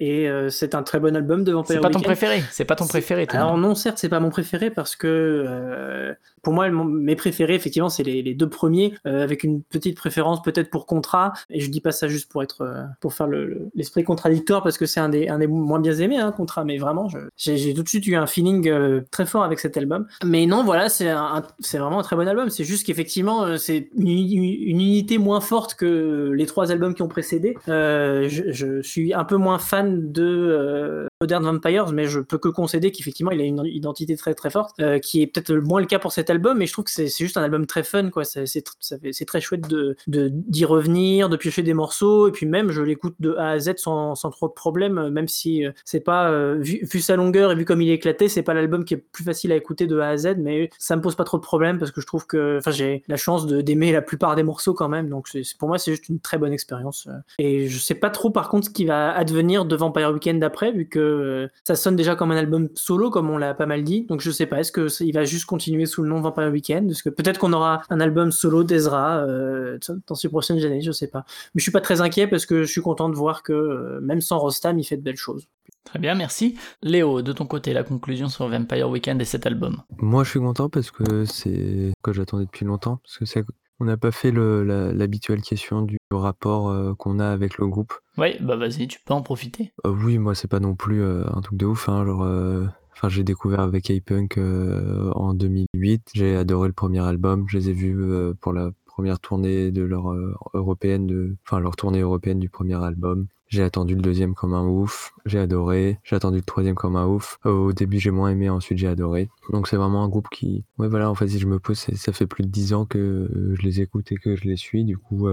et c'est un très bon album de Vampire C'est pas ton Weekend. préféré, c'est pas ton préféré. toi. Alors non, certes, c'est pas mon préféré parce que pour moi, mes préférés, effectivement, c'est les, deux premiers, euh, avec une petite préférence peut-être pour Contra. Et je dis pas ça juste pour être, euh, pour faire le- le- l'esprit contradictoire parce que c'est un des, un moins bien aimés, hein, Contra. Mais vraiment, j'ai tout de suite eu un feeling euh, très fort avec cet album. Mais non, voilà, c'est vraiment un très bon album. C'est juste qu'effectivement, euh, c'est une, uni- une unité moins forte que les trois albums qui ont précédé. Euh, je, suis un peu moins fan de euh, Modern Vampires, mais je peux que concéder qu'effectivement il a une identité très très forte, euh, qui est peut-être moins le cas pour cet album, mais je trouve que c'est juste un album très fun, quoi. C'est très chouette de d'y revenir, de piocher des morceaux, et puis même je l'écoute de A à Z sans, sans trop de problèmes, euh, même si euh, c'est pas euh, vu, sa longueur et vu comme il est éclaté, c'est pas l'album qui est plus facile à écouter de A à Z, mais ça me pose pas trop de problèmes parce que je trouve que, enfin, j'ai la chance d'aimer la plupart des morceaux quand même, donc pour moi c'est juste une très bonne expérience. euh. Et je sais pas trop par contre ce qui va advenir de Vampire Weekend d'après, vu que ça sonne déjà comme un album solo, comme on l'a pas mal dit. Donc je sais pas, est-ce que ça- il va juste continuer sous le nom Vampire Weekend Est-ce que peut-être qu'on aura un album solo d'Ezra euh, dans ces prochaines années, je sais pas. Mais je suis pas très inquiet parce que je suis content de voir que euh, même sans Rostam, il fait de belles choses. Très bien, merci. Léo, de ton côté, la conclusion sur Vampire Weekend et cet album. Moi, je suis content parce que c'est que j'attendais depuis longtemps. Parce que c'est on n'a pas fait l'habituelle question du rapport euh, qu'on a avec le groupe. Ouais, bah vas-y, tu peux en profiter. Euh, oui, moi, c'est pas non plus euh, un truc de ouf. Hein, genre, euh, enfin, j'ai découvert avec A-Punk euh, en 2008. J'ai adoré le premier album. Je les ai vus euh, pour la première tournée de leur euh, européenne, de, enfin leur tournée européenne du premier album. J'ai attendu le deuxième comme un ouf, j'ai adoré. J'ai attendu le troisième comme un ouf. Au début j'ai moins aimé, ensuite j'ai adoré. Donc c'est vraiment un groupe qui, ouais voilà, en fait si je me pose, ça fait plus de dix ans que je les écoute et que je les suis. Du coup,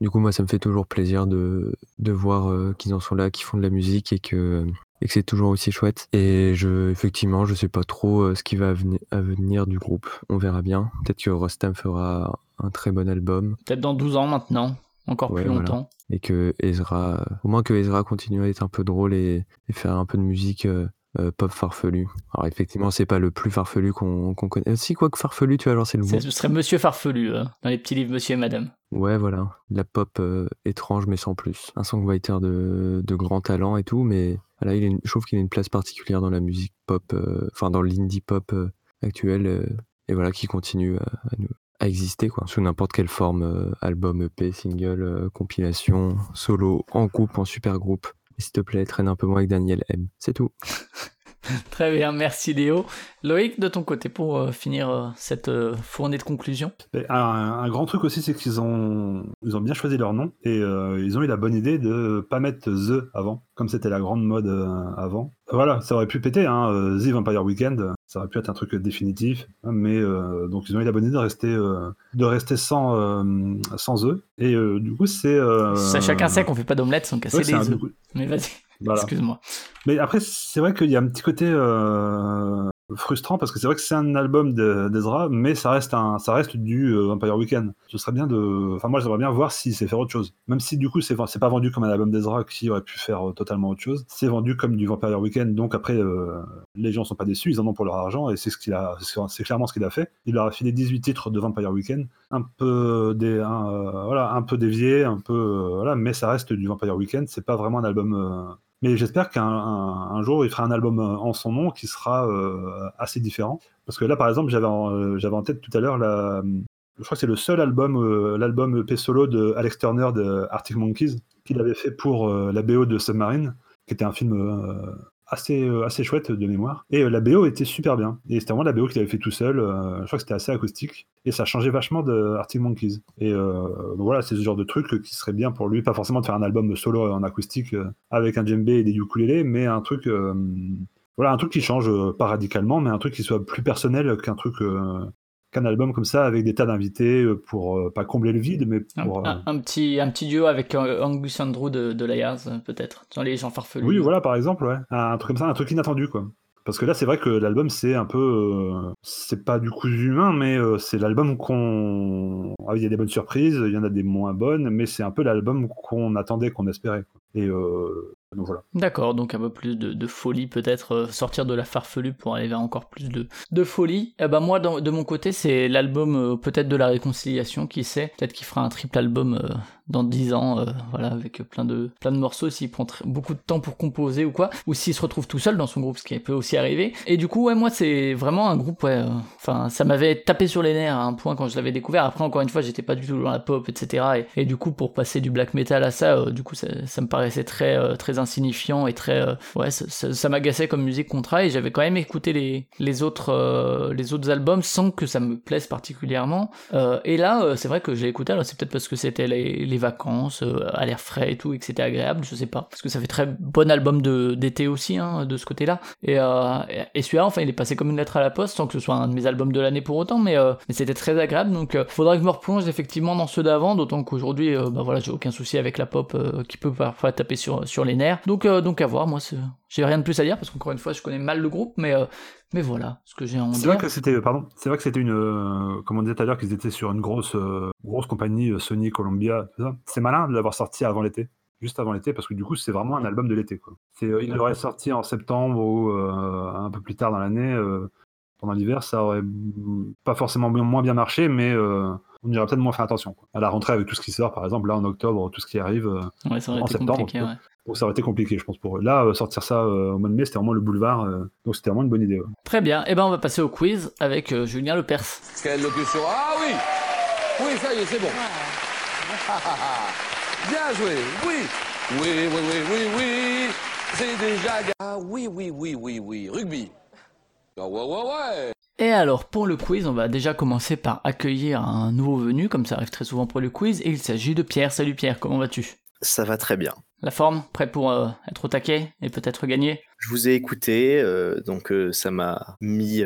du coup moi ça me fait toujours plaisir de de voir qu'ils en sont là, qu'ils font de la musique et que et que c'est toujours aussi chouette. Et je, effectivement, je sais pas trop euh, ce qui va venir, à venir du groupe. On verra bien. Peut-être que Rostam fera un très bon album Peut-être dans 12 ans maintenant, encore Ouais, plus voilà. longtemps. et que Ezra, au moins que Ezra continue à être un peu drôle et, et faire un peu de musique euh, euh, pop farfelu. Alors effectivement, c'est pas le plus farfelu qu'on qu'on connaît. Si quoi que farfelu, tu vois, genre c'est le bon. Ce serait Monsieur Farfelu, euh, dans les petits livres Monsieur et Madame. Ouais, voilà, de la pop euh, étrange mais sans plus. Un songwriter de, de grand talent et tout, mais voilà, il est une- je trouve qu'il a une place particulière dans la musique pop, euh, enfin dans l'indie pop euh, actuelle, euh, et voilà, qui continue à, exister quoi, sous n'importe quelle forme, album, EP, single, compilation, solo, en groupe, en super groupe. S'il te plaît, traîne un peu moins avec Daniel M. C'est tout. Très bien, merci Léo. Loïc, de ton côté, pour euh, finir euh, cette euh, fournée de conclusion. Et Un, un grand truc aussi, c'est qu'ils ont, ils ont bien choisi leur nom et ils ont eu la bonne idée de pas mettre The avant, comme c'était la grande mode avant. Voilà, ça aurait pu péter, hein, The Vampire Weekend, ça aurait pu être un truc définitif, mais donc ils ont eu la bonne idée de rester, de rester sans, sans eux. Et du coup, c'est. Ça, chacun sait qu'on fait pas d'omelette sans casser ouais, les œufs. Mais vas-y, voilà. excuse-moi. Mais après, c'est vrai qu'il y a un petit côté. euh, frustrant parce que c'est vrai que c'est un album de- d'Ezra, mais ça reste un, ça reste du euh, Vampire Weekend. Ce serait bien de, enfin moi j'aimerais bien voir s'il sait faire autre chose. Même si du coup c'est pas vendu comme un album d'Ezra qui aurait pu faire euh, totalement autre chose. C'est vendu comme du Vampire Weekend, donc après euh, les gens sont pas déçus, ils en ont pour leur argent et c'est ce qu'il a, c'est c'est clairement ce qu'il a fait. Il leur a filé 18 titres de Vampire Weekend, un peu des, un, euh, voilà, un peu dévié, un peu euh, voilà, mais ça reste du Vampire Weekend. C'est pas vraiment un album. Mais j'espère qu'un un, un jour, il fera un album euh, en son nom qui sera euh, assez différent. Parce que là, par exemple, j'avais en, euh, en tête tout à l'heure. Je crois que c'est le seul album, euh, l'album EP solo de Alex Turner de Arctic Monkeys qu'il avait fait pour la BO de Submarine, qui était un film assez, euh, assez chouette de mémoire. Et euh, la BO était super bien. Et c'était vraiment la BO qu'il avait fait tout seul. euh, je crois que c'était assez acoustique. Et ça changeait vachement de Arctic Monkeys. Et voilà, c'est ce genre de truc qui serait bien pour lui. Pas forcément de faire un album solo en acoustique avec un djembé et des ukulélés, mais un truc. voilà, un truc qui change, pas radicalement, mais un truc qui soit plus personnel qu'un truc. Qu'un album comme ça avec des tas d'invités euh, pour euh, pas combler le vide mais pour euh, un- un petit, un petit duo avec Angus Andrew de, de Layers, peut-être, dans les gens farfelus. Oui, voilà, par exemple, ouais. Un truc comme ça, un truc inattendu, quoi. Parce que là, c'est vrai que l'album, c'est un peu. euh, c'est pas du coup humain, mais euh, c'est l'album qu'on. Ah, il y a des bonnes surprises, il y en a des moins bonnes, mais c'est un peu l'album qu'on attendait, qu'on espérait. quoi. Et euh, donc voilà. D'accord, donc un peu plus de, folie, peut-être euh, sortir de la farfelue pour aller vers encore plus de, de folie. Eh ben moi, de mon côté, c'est l'album euh, peut-être de la réconciliation, qui sait. Peut-être qu'il fera un triple album euh, dans 10 ans, voilà, avec plein de, plein de morceaux, s'il prend beaucoup de temps pour composer ou quoi, ou s'il se retrouve tout seul dans son groupe, ce qui peut aussi arriver. Et du coup, ouais, moi, c'est vraiment un groupe, ouais, enfin, ça m'avait tapé sur les nerfs à un point quand je l'avais découvert. Après, encore une fois, j'étais pas du tout dans la pop, etc. Et, du coup, pour passer du black metal à ça, du coup, ça, ça me paraissait très, très insignifiant et très, euh, ouais, ça, ça- ça m'agaçait comme musique contrat. Et j'avais quand même écouté les, les autres, euh, les autres albums sans que ça me plaise particulièrement. Euh, et là, c'est vrai que j'ai écouté. Alors, c'est peut-être parce que c'était les, vacances, à l'air frais et tout, et que c'était agréable. Je sais pas, parce que ça fait très bon album de d'été aussi, hein, de ce côté-là. Et, euh, et- et celui-là, enfin, il est passé comme une lettre à la poste, sans que ce soit un de mes albums de l'année pour autant, mais, mais c'était très agréable. Donc, euh, faudra que je me replonge effectivement dans ceux d'avant, d'autant qu'aujourd'hui, bah voilà, j'ai aucun souci avec la pop qui peut parfois taper sur sur les nerfs. Donc, euh, donc à voir. Moi, j'ai rien de plus à dire parce qu'encore une fois, je connais mal le groupe, mais euh, mais voilà, ce que j'ai en C'est dire. vrai que c'était, pardon, c'est vrai que c'était une, euh, comme on disait tout à l'heure, qu'ils étaient sur une grosse, euh, grosse compagnie, euh, Sony, Columbia, tout ça. C'est malin de l'avoir sorti avant l'été, juste avant l'été, parce que du coup, c'est vraiment un album de l'été, euh, il l'aurait sorti en septembre ou euh, un peu plus tard dans l'année, euh, pendant l'hiver, ça aurait pas forcément bien- moins bien marché, mais euh, on y aurait peut-être moins fait attention. Quoi. À la rentrée, avec tout ce qui sort, par exemple, là en octobre, tout ce qui arrive, euh, Ouais, ça aurait en été septembre. Ouais. Donc ça aurait été compliqué, je pense, pour eux. Là, euh, sortir ça euh, au mois de mai, c'était vraiment le boulevard, euh, donc c'était vraiment une bonne idée. ouais. Très bien. Et ben, on va passer au quiz avec euh, Julien Lepers. Quelle locution Ah oui Oui, ça y est, c'est bon. Bien joué, oui Oui, oui, oui, oui, oui C'est déjà... Ah oui, oui, oui, oui, oui, rugby Ah ouais, ouais, ouais Et alors, pour le quiz, on va déjà commencer par accueillir un nouveau venu, comme ça arrive très souvent pour le quiz, et il s'agit de Pierre. Salut Pierre, comment vas-tu? Ça va très bien. La forme Prêt pour euh, être au taquet et peut-être gagner Je vous ai écouté, euh, donc euh, ça m'a mis.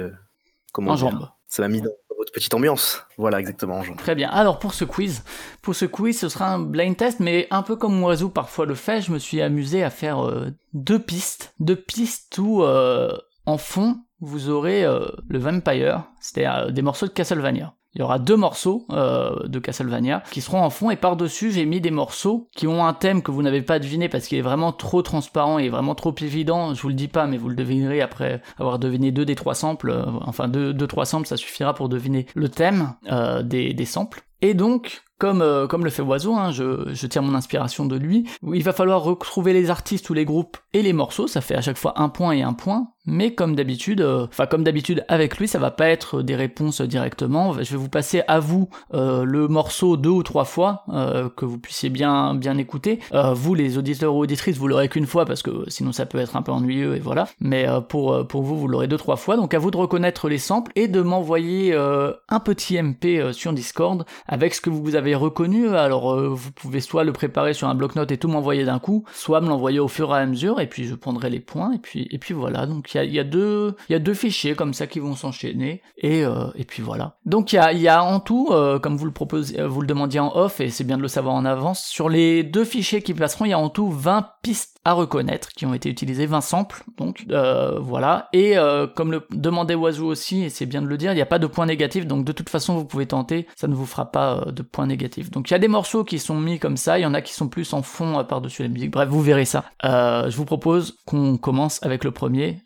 comment En. Ça m'a mis dans votre petite ambiance. Voilà, exactement, en. Très bien. Alors pour ce quiz, pour ce quiz, ce sera un blind test, mais un peu comme Oiseau parfois le fait, je me suis amusé à faire deux pistes, deux pistes où en fond vous aurez le Vampire, c'est-à-dire des morceaux de Castlevania. Il y aura deux morceaux euh, de Castlevania qui seront en fond et par-dessus j'ai mis des morceaux qui ont un thème que vous n'avez pas deviné parce qu'il est vraiment trop transparent et vraiment trop évident. Je vous le dis pas mais vous le devinerez après avoir deviné deux des trois samples. euh, enfin deux, deux trois samples ça suffira pour deviner le thème euh, des, des samples. Et donc comme, euh, comme le fait Oiseau, hein, je, je tire mon inspiration de lui, il va falloir retrouver les artistes ou les groupes et les morceaux, ça fait à chaque fois un point et un point, mais comme d'habitude, euh, enfin comme d'habitude avec lui, ça va pas être des réponses directement, je vais vous passer à vous euh, le morceau deux ou trois fois, euh, que vous puissiez bien, bien écouter. Euh, vous les auditeurs ou auditrices, vous l'aurez qu'une fois, parce que sinon ça peut être un peu ennuyeux, et voilà, mais euh, pour, pour vous, vous l'aurez deux, trois fois, donc à vous de reconnaître les samples et de m'envoyer un petit MP sur Discord avec ce que vous avez reconnu, alors euh, vous pouvez soit le préparer sur un bloc-notes et tout m'envoyer d'un coup, soit me l'envoyer au fur et à mesure, et puis je prendrai les points, et puis, et puis voilà, donc il y a, deux- y a deux fichiers comme ça qui vont s'enchaîner, et, euh, et puis voilà. Donc il y a, en tout, euh, comme vous le proposez, vous le demandiez en off, et c'est bien de le savoir en avance, sur les deux fichiers qui passeront, il y a en tout 20 pistes à reconnaître, qui ont été utilisés, 20 samples, donc euh, voilà. Et euh, comme le demandait Oiseau aussi, et c'est bien de le dire, il n'y a pas de points négatifs, donc de toute façon vous pouvez tenter, ça ne vous fera pas euh, de points négatifs. Donc il y a des morceaux qui sont mis comme ça, il y en a qui sont plus en fond par-dessus la musique, bref, vous verrez ça. Je vous propose qu'on commence avec le premier.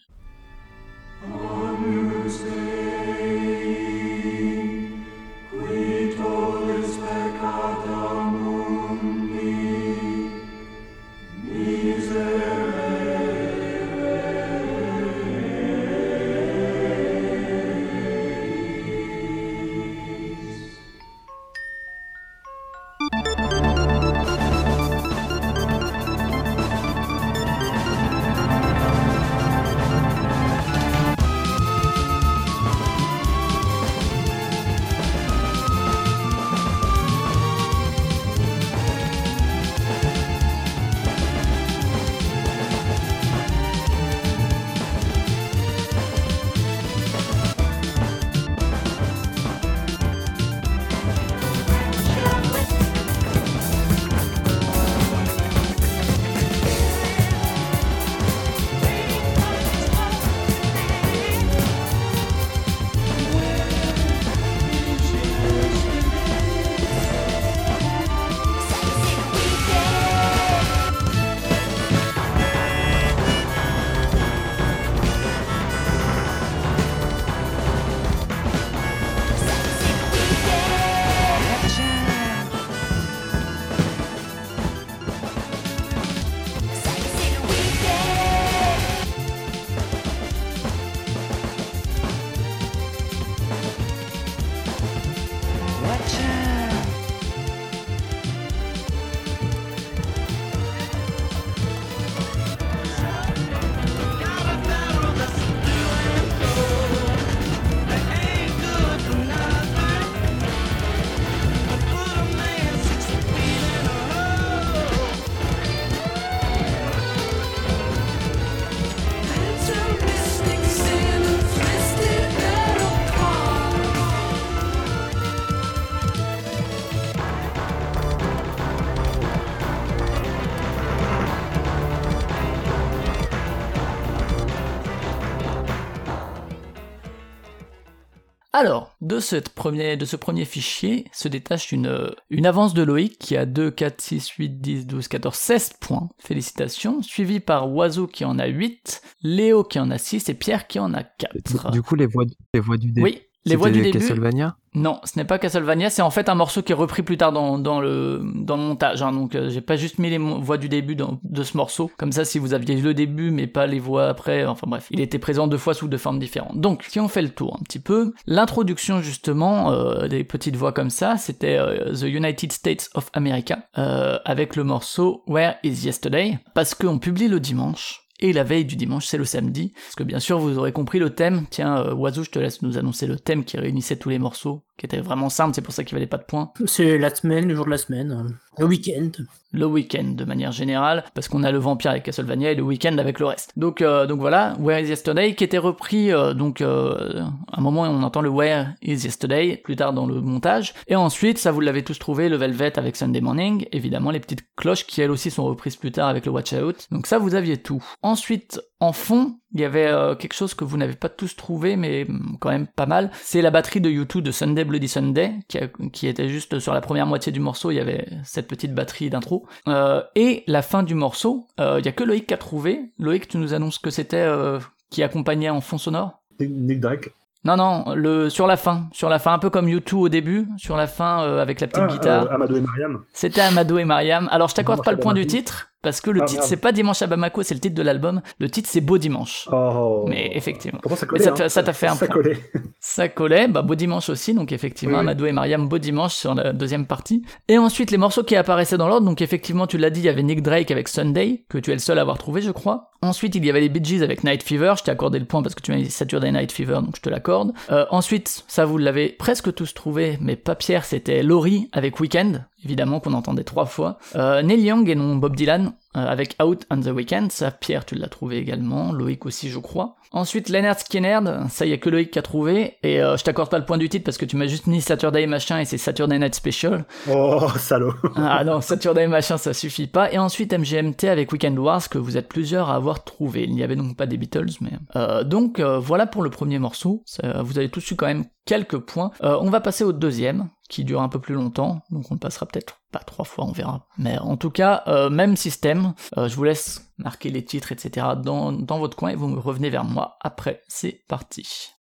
De, cette premier, de ce premier fichier se détache une, une avance de Loïc qui a 2, 4, 6, 8, 10, 12, 14, 16 points. Félicitations. Suivi par Oiseau qui en a 8, Léo qui en a 6 et Pierre qui en a 4. Du coup, les voix, les voix du début. Oui, les voix du début. Castlevania Non, ce n'est pas Castlevania, c'est en fait un morceau qui est repris plus tard dans, dans le, dans le montage. hein. donc euh, j'ai pas juste mis les voix du début dans- de ce morceau. Comme ça, si vous aviez le début mais pas les voix après, enfin bref, il était présent deux fois sous deux formes différentes. Donc, si on fait le tour un petit peu, l'introduction justement euh, des petites voix comme ça, c'était euh, The United States of America euh, avec le morceau Where is Yesterday? Parce qu'on publie le dimanche. Et la veille du dimanche, c'est le samedi. Parce que bien sûr, vous aurez compris le thème. Tiens, euh, Oiseau, je te laisse nous annoncer le thème qui réunissait tous les morceaux, qui était vraiment simple, c'est pour ça qu'il valait pas de points. C'est la semaine, le jour de la semaine, le week-end. Le week-end de manière générale, parce qu'on a le vampire avec Castlevania et le week-end avec le reste. Donc, euh, donc voilà, Where is Yesterday, qui était repris, euh, donc euh, à un moment on entend le Where is Yesterday, plus tard dans le montage. Et ensuite, ça vous l'avez tous trouvé, le Velvet avec Sunday Morning, évidemment les petites cloches qui elles aussi sont reprises plus tard avec le Watch Out. Donc ça, vous aviez tout. Ensuite, en fond, il y avait euh, quelque chose que vous n'avez pas tous trouvé, mais quand même pas mal. C'est la batterie de U2 de Sunday Bloody Sunday, qui, a- qui était juste sur la première moitié du morceau, il y avait cette petite batterie d'intro. Euh, et la fin du morceau, euh, il y a que Loïc qui a trouvé. Loïc, tu nous annonces que c'était euh, qui accompagnait en fond sonore? Nick- Drake. Non, non, le, sur la fin. Sur la fin, un peu comme U2 au début, sur la fin euh, avec la petite Ah, guitare. euh, Amadou et Mariam. C'était Amado et Mariam. Alors je t'accorde pas le point du titre, parce que le Ah, titre c'est pas Dimanche à Bamako, c'est le titre de l'album. Le titre c'est Beau Dimanche. Oh. Mais effectivement. Pourtant, ça Mais collait. ça t'a- hein. fait un Ça point. collait. Ça collait, bah Beau Dimanche aussi, donc effectivement, Oui. Amadou et Mariam, Beau Dimanche sur la deuxième partie. Et ensuite, les morceaux qui apparaissaient dans l'ordre, donc effectivement, tu l'as dit, il y avait Nick Drake avec Sunday, que tu es le seul à avoir trouvé, je crois. Ensuite, il y avait les Bee Gees avec Night Fever, je t'ai accordé le point parce que tu m'as dit Saturday Night Fever, donc je te l'accorde. Euh, ensuite, ça vous l'avez presque tous trouvé, mais pas Pierre, c'était Laurie avec Weekend, évidemment qu'on entendait trois fois. Euh, Neil Young et non Bob Dylan, euh, avec Out on the Weekend, ça Pierre tu l'as trouvé également, Loïc aussi je crois. Ensuite Leonard Skinner, ça y a que Loïc qui a trouvé, et euh, je t'accorde pas le point du titre parce que tu m'as juste mis Saturday machin et c'est Saturday Night Special. Oh, salaud. Ah non, Saturday machin ça suffit pas. Et ensuite MGMT avec Weekend Wars que vous êtes plusieurs à avoir trouvé. Il n'y avait donc pas des Beatles, mais... Euh, donc euh, voilà pour le premier morceau, Ça- vous avez tous eu quand même quelques points. On va passer au deuxième, qui dure un peu plus longtemps, donc on le passera peut-être pas trois fois, on verra. Mais en tout cas, euh, même système, Euh, je vous laisse marquer les titres, etc. Dans, dans votre coin et vous me revenez vers moi après. C'est parti.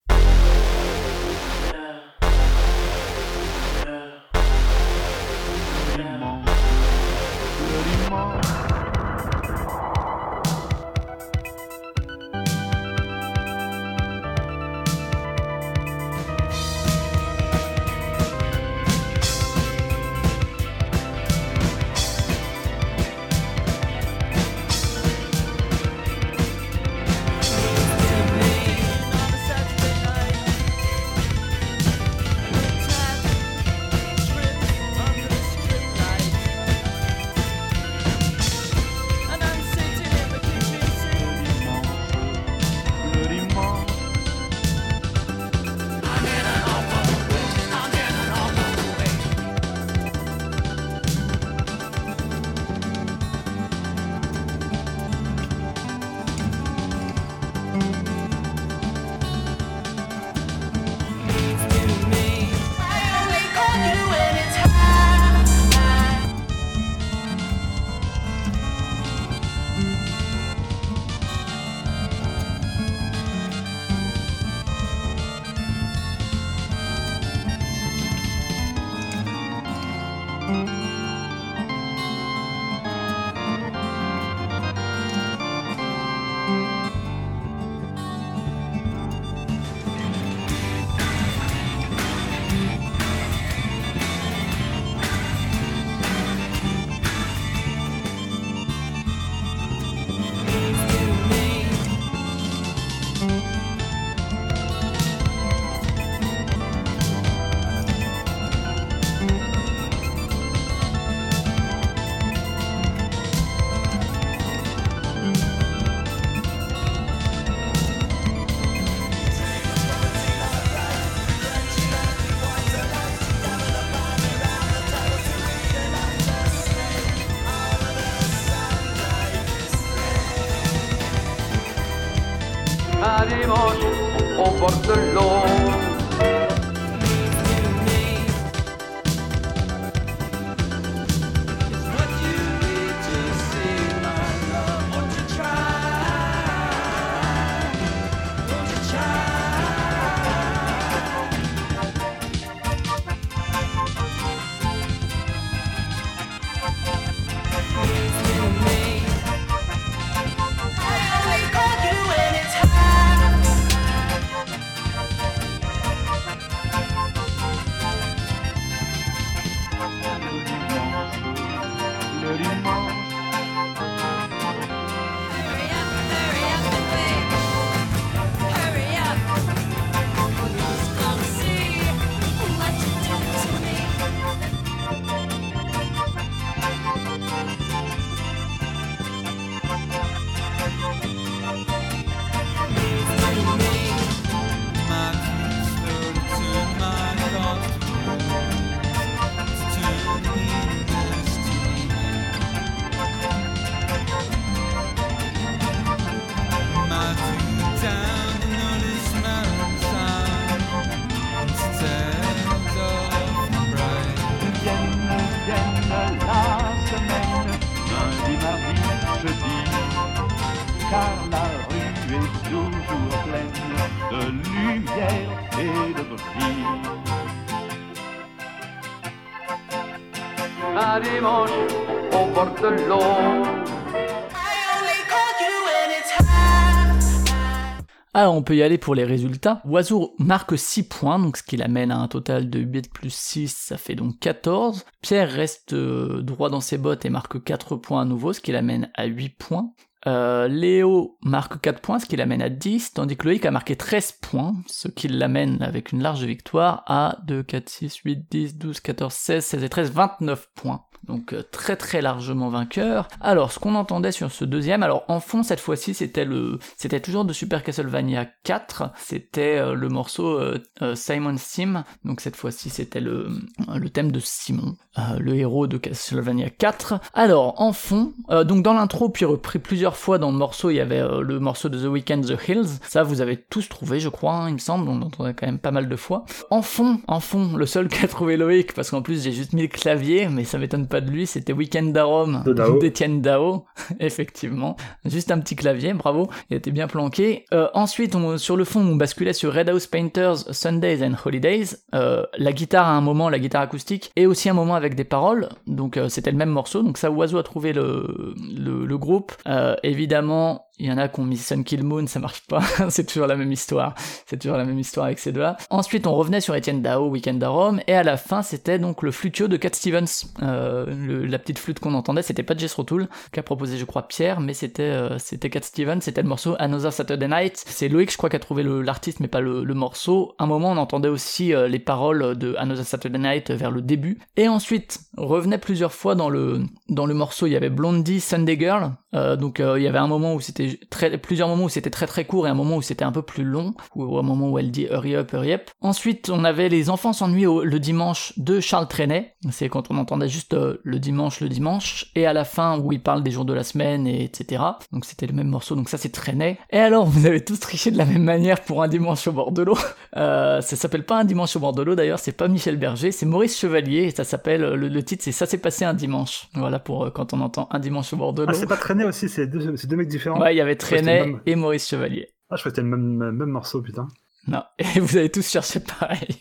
On peut y aller pour les résultats. Oiseau marque 6 points, donc ce qui l'amène à un total de 8 plus 6, ça fait donc 14. Pierre reste euh, droit dans ses bottes et marque 4 points à nouveau, ce qui l'amène à 8 points. Euh, Léo marque 4 points, ce qui l'amène à 10, tandis que Loïc a marqué 13 points, ce qui l'amène avec une large victoire à 2, 4, 6, 8, 10, 12, 14, 16, 16 et 13, 29 points. Donc euh, très très largement vainqueur. Alors ce qu'on entendait sur ce deuxième, alors en fond cette fois-ci c'était le, c'était toujours de Super Castlevania 4, c'était euh, le morceau euh, euh, Simon's Theme, donc cette fois-ci c'était le, le thème de Simon, euh, le héros de Castlevania 4. Alors en fond, euh, donc dans l'intro puis repris plusieurs fois dans le morceau, il y avait euh, le morceau de The Weeknd The Hills, ça vous avez tous trouvé je crois, hein, il me semble, on l'entendait quand même pas mal de fois. En fond, en fond, le seul qu'a trouvé Loïc, parce qu'en plus j'ai juste mis le clavier, mais ça m'étonne pas de lui, c'était Weekend Darom De Dao. d'Etienne Dao, effectivement. Juste un petit clavier, bravo, il était bien planqué. Euh, ensuite, on- sur le fond, on basculait sur Red House Painters, Sundays and Holidays. Euh, la guitare à un moment, la guitare acoustique, et aussi un moment avec des paroles, donc euh, c'était le même morceau, donc ça, Oiseau a trouvé le, le, le groupe. Euh, évidemment, il y en a qui ont mis Sun Kill Moon, ça marche pas, c'est toujours la même histoire, c'est toujours la même histoire avec ces deux-là. Ensuite, on revenait sur Etienne Dao, Weekend à Rome, et à la fin, c'était donc le flutio de Cat Stevens. Euh, la petite flûte qu'on entendait, c'était pas Jess Rotoul, qu'a proposé, je crois, Pierre, mais c'était euh, c'était Cat Stevens, c'était le morceau Another Saturday Night. C'est Loïc, je crois, qui a trouvé l'artiste, mais pas le, morceau. Un moment, on entendait aussi euh, les paroles de Another Saturday Night vers le début. Et ensuite, revenait plusieurs fois dans le, dans le morceau, il y avait Blondie, Sunday Girl, donc il y avait un moment où c'était très, plusieurs moments où c'était très très court et un moment où c'était un peu plus long, ou un moment où elle dit hurry up, hurry up. Ensuite, on avait les enfants s'ennuient le dimanche de Charles Trenet, c'est quand on entendait juste euh, le dimanche, le dimanche, et à la fin où il parle des jours de la semaine et etc. Donc c'était le même morceau, donc ça c'est Trenet. Et alors vous avez tous triché de la même manière pour un dimanche au bord de l'eau. Euh, ça s'appelle pas un dimanche au bord de l'eau d'ailleurs, c'est pas Michel Berger, c'est Maurice Chevalier et ça s'appelle le, le titre c'est ça s'est passé un dimanche. Voilà pour euh, quand on entend un dimanche au bord de l'eau. Ah, c'est pas traîné aussi, c'est deux, deux mecs différents. Ouais, y avait Trenet le même- et Maurice Chevalier. Ah, je crois que c'était le même, même morceau, putain. Non, et vous avez tous cherché pareil.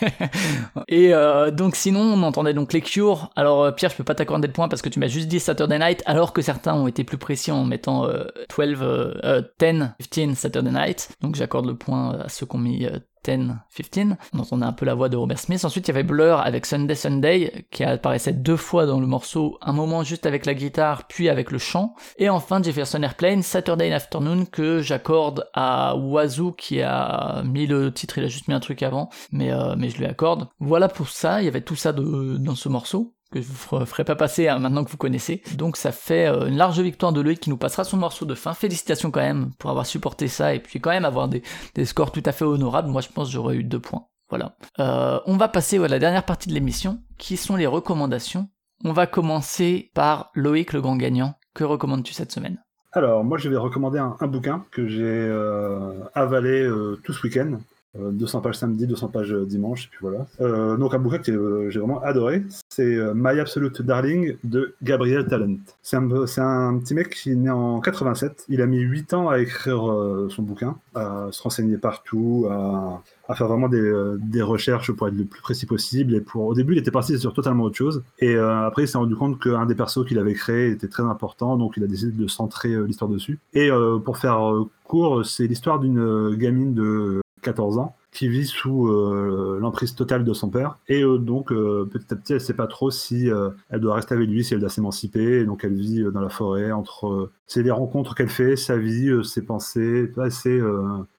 et euh, donc sinon, on entendait donc les Cure. Alors euh, Pierre, je peux pas t'accorder de points parce que tu m'as juste dit Saturday Night, alors que certains ont été plus précis en mettant euh, 12, euh, euh, 10, 15 Saturday Night. Donc j'accorde le point à ceux qui ont mis euh, 10, 15. On entendait un peu la voix de Robert Smith. Ensuite, il y avait Blur avec Sunday Sunday, qui apparaissait deux fois dans le morceau, un moment juste avec la guitare, puis avec le chant. Et enfin, Jefferson Airplane, Saturday Afternoon, que j'accorde à Wazoo, qui a mis le titre, il a juste mis un truc avant, mais, euh, mais je lui accorde. Voilà pour ça, il y avait tout ça de, dans ce morceau que je vous fer- ferai pas passer hein, maintenant que vous connaissez. Donc ça fait euh, une large victoire de Loïc qui nous passera son morceau de fin. Félicitations quand même pour avoir supporté ça et puis quand même avoir des, scores tout à fait honorables. Moi je pense j'aurais eu deux points. Voilà. Euh, on va passer à la dernière partie de l'émission qui sont les recommandations. On va commencer par Loïc le grand gagnant. Que recommandes-tu cette semaine? Alors, moi, je vais recommander un, bouquin que j'ai euh, avalé tout ce week-end. Euh, 200 pages samedi, 200 pages euh, dimanche, et puis voilà. Euh, donc un bouquin que euh, j'ai vraiment adoré, c'est euh, My Absolute Darling de Gabriel Talent. C'est un, petit mec qui est né en 87. Il a mis 8 ans à écrire euh, son bouquin, à se renseigner partout, à, faire vraiment des, euh, recherches pour être le plus précis possible. Et pour, au début, il était parti sur totalement autre chose. Et euh, après, il s'est rendu compte qu'un des persos qu'il avait créé était très important, donc il a décidé de centrer euh, l'histoire dessus. Et euh, pour faire euh, court, c'est l'histoire d'une euh, gamine de 14 ans qui vit sous euh, l'emprise totale de son père. Et euh, donc euh, petit à petit elle sait pas trop si elle doit rester avec lui si elle doit s'émanciper. Donc elle vit dans la forêt entre c'est les rencontres qu'elle fait sa vie ses pensées. Ouais, c'est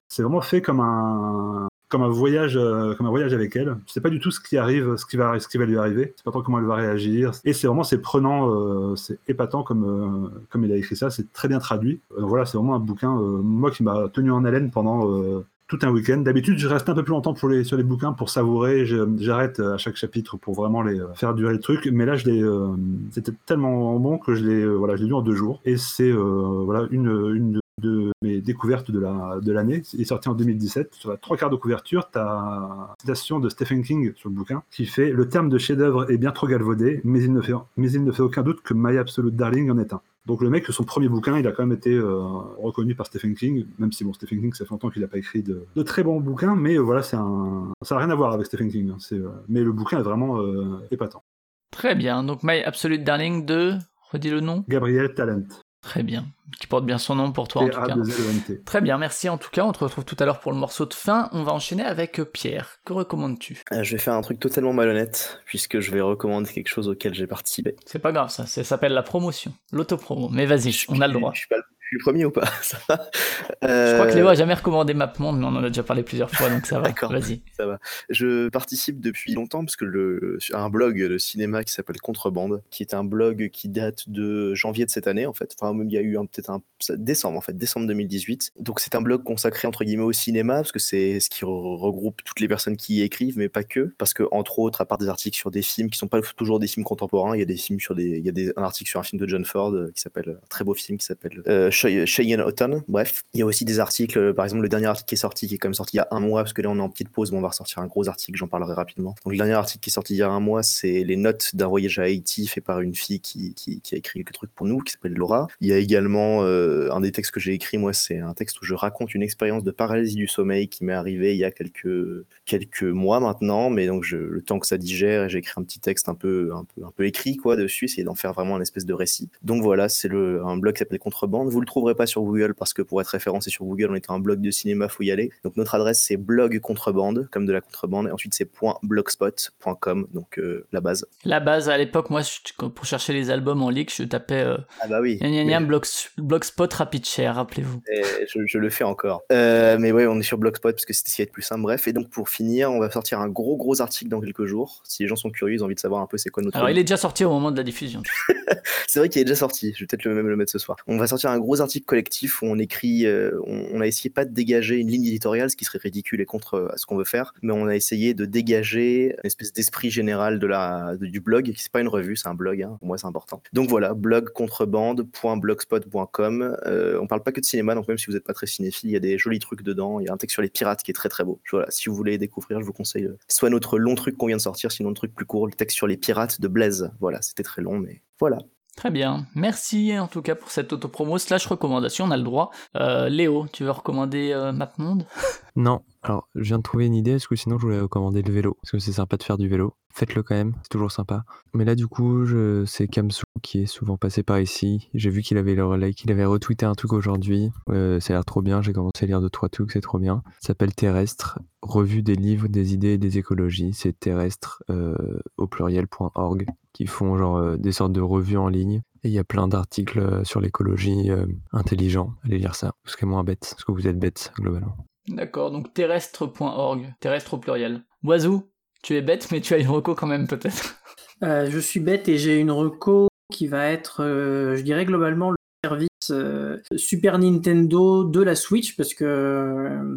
c'est vraiment fait comme un comme un voyage comme un voyage avec elle. C'est pas du tout ce qui arrive ce qui va ce qui va lui arriver. C'est pas trop comment elle va réagir. Et c'est vraiment c'est prenant c'est épatant comme comme il a écrit ça. C'est très bien traduit. Voilà c'est vraiment un bouquin moi qui m'a tenu en haleine pendant tout un week-end. D'habitude, je reste un peu plus longtemps pour les, sur les bouquins pour savourer. J'arrête à chaque chapitre pour vraiment les euh, faire durer le truc. Mais là, je euh, c'était tellement bon que je l'ai, euh, voilà, je lu en deux jours. Et c'est euh, voilà une, une de mes découvertes de la de l'année. Il est sorti en 2017. Sur la trois quarts de couverture, tu as une citation de Stephen King sur le bouquin qui fait le terme de chef-d'œuvre est bien trop galvaudé, mais il ne fait mais il ne fait aucun doute que My Absolute Darling en est un. Donc le mec, son premier bouquin, il a quand même été euh, reconnu par Stephen King, même si bon, Stephen King, ça fait longtemps qu'il n'a pas écrit de, de très bons bouquins, mais euh, voilà, c'est un, ça n'a rien à voir avec Stephen King. hein, c'est, euh, mais le bouquin est vraiment épatant. Très bien, donc My Absolute Darling de... Redis le nom Gabriel Talent. Très bien, qui porte bien son nom pour toi en tout cas. T-A-2-L-E-N-T. Très bien, merci en tout cas, on te retrouve tout à l'heure pour le morceau de fin. On va enchaîner avec euh, Pierre. Que recommandes-tu? Euh, je vais faire un truc totalement malhonnête, puisque je vais recommander quelque chose auquel j'ai participé. C'est pas grave ça, ça s'appelle la promotion, l'autopromo. Mais vas-y, on a le droit. Je suis pas, je suis le premier ou pas Ça va Je crois que Euh, Léo a jamais recommandé MapMonde, mais on en a déjà parlé plusieurs fois, donc ça va. D'accord. Vas-y. Ça va. Je participe depuis longtemps parce que le, un blog de cinéma qui s'appelle Contrebande, qui est un blog qui date de janvier de cette année en fait. Enfin même il y a eu peut-être un décembre en fait, décembre 2018. Donc c'est un blog consacré entre guillemets au cinéma parce que c'est ce qui re- regroupe toutes les personnes qui y écrivent, mais pas que. Parce que entre autres, à part des articles sur des films qui sont pas toujours des films contemporains, il y a des films sur des, il y a des, un article sur un film de John Ford euh, qui s'appelle un très beau film qui s'appelle euh, Cheyenne Autumn. Bref, il y a aussi des articles, euh, par exemple le dernier article qui est sorti, qui est quand même sorti il y a un mois, parce que là on est en petite pause, mais on va ressortir un gros article, j'en parlerai rapidement. Donc le dernier article qui est sorti il y a un mois, c'est les notes d'un voyage à Haïti fait par une fille qui, a écrit quelques trucs pour nous, qui s'appelle Laura. Il y a également euh, un des textes que j'ai écrit, moi, c'est un texte où je raconte une expérience de paralysie du sommeil qui m'est arrivée il y a quelques, mois maintenant, mais donc le temps que ça digère, j'ai écrit un petit texte un peu, écrit quoi dessus, essayer d'en faire vraiment un espèce de récit. Donc voilà, c'est un blog qui s'appelle Contrebande. Vous le trouverez pas sur Google parce que pour être référencé sur Google, on est un blog de cinéma, faut y aller. Donc notre adresse c'est blog contrebande, comme de la contrebande, et ensuite c'est .blogspot.com, donc euh, la base. La base, à l'époque, moi, je- pour chercher les albums en leak, je tapais euh, Ah bah oui. gna gna mais- Blogspot Rapid Share, rappelez-vous. Je, je le fais encore. Euh, mais ouais, on est sur Blogspot parce que c'était ce qui est plus simple. Bref, et donc pour finir, on va sortir un gros gros article dans quelques jours. Si les gens sont curieux, ils ont envie de savoir un peu c'est quoi notre. Alors, il est déjà sorti au moment de la diffusion. C'est vrai qu'il est déjà sorti. Je vais peut-être même le mettre ce soir. On va sortir un gros article collectif où on écrit. euh, on, on a essayé pas de dégager une ligne éditoriale, ce qui serait ridicule et contre euh, ce qu'on veut faire, mais on a essayé de dégager une espèce d'esprit général de la de- du blog. qui C'est pas une revue, c'est un blog. Hein. Pour moi, c'est important. Donc voilà, blog contrebande.blogspot.com. Euh, on parle pas que de cinéma, donc même si vous n'êtes pas très cinéphile, il y a des jolis trucs dedans. Il y a un texte sur les pirates qui est très très beau. Voilà, si vous voulez découvrir, je vous conseille euh, soit notre long truc qu'on vient de sortir, sinon le truc plus court, le texte sur les pirates de Blaise. Voilà, c'était très long, mais voilà. Très bien. Merci en tout cas pour cette autopromo slash recommandation, on a le droit. Euh, Léo, tu veux recommander euh, MapMonde? Non, alors je viens de trouver une idée, parce que sinon je voulais recommander le vélo, parce que c'est sympa de faire du vélo. Faites-le quand même, c'est toujours sympa. Mais là du coup, c'est Kamsou qui est souvent passé par ici. J'ai vu qu'il avait le qu'il avait retweeté un truc aujourd'hui. Euh, ça a l'air trop bien, j'ai commencé à lire deux trois trucs, c'est trop bien. Ça s'appelle Terrestre, revue des livres, des idées et des écologies. C'est terrestre euh, au pluriel.org qui font genre euh, des sortes de revues en ligne. Et il y a plein d'articles sur l'écologie euh, intelligent. Allez lire ça. Vous serez moins bête, parce que vous êtes bête globalement. D'accord, donc terrestre.org, terrestre au pluriel. Oiseau, tu es bête, mais tu as une reco quand même peut-être. Euh, je suis bête et j'ai une reco qui va être, euh, je dirais globalement, le service euh, Super Nintendo de la Switch, parce que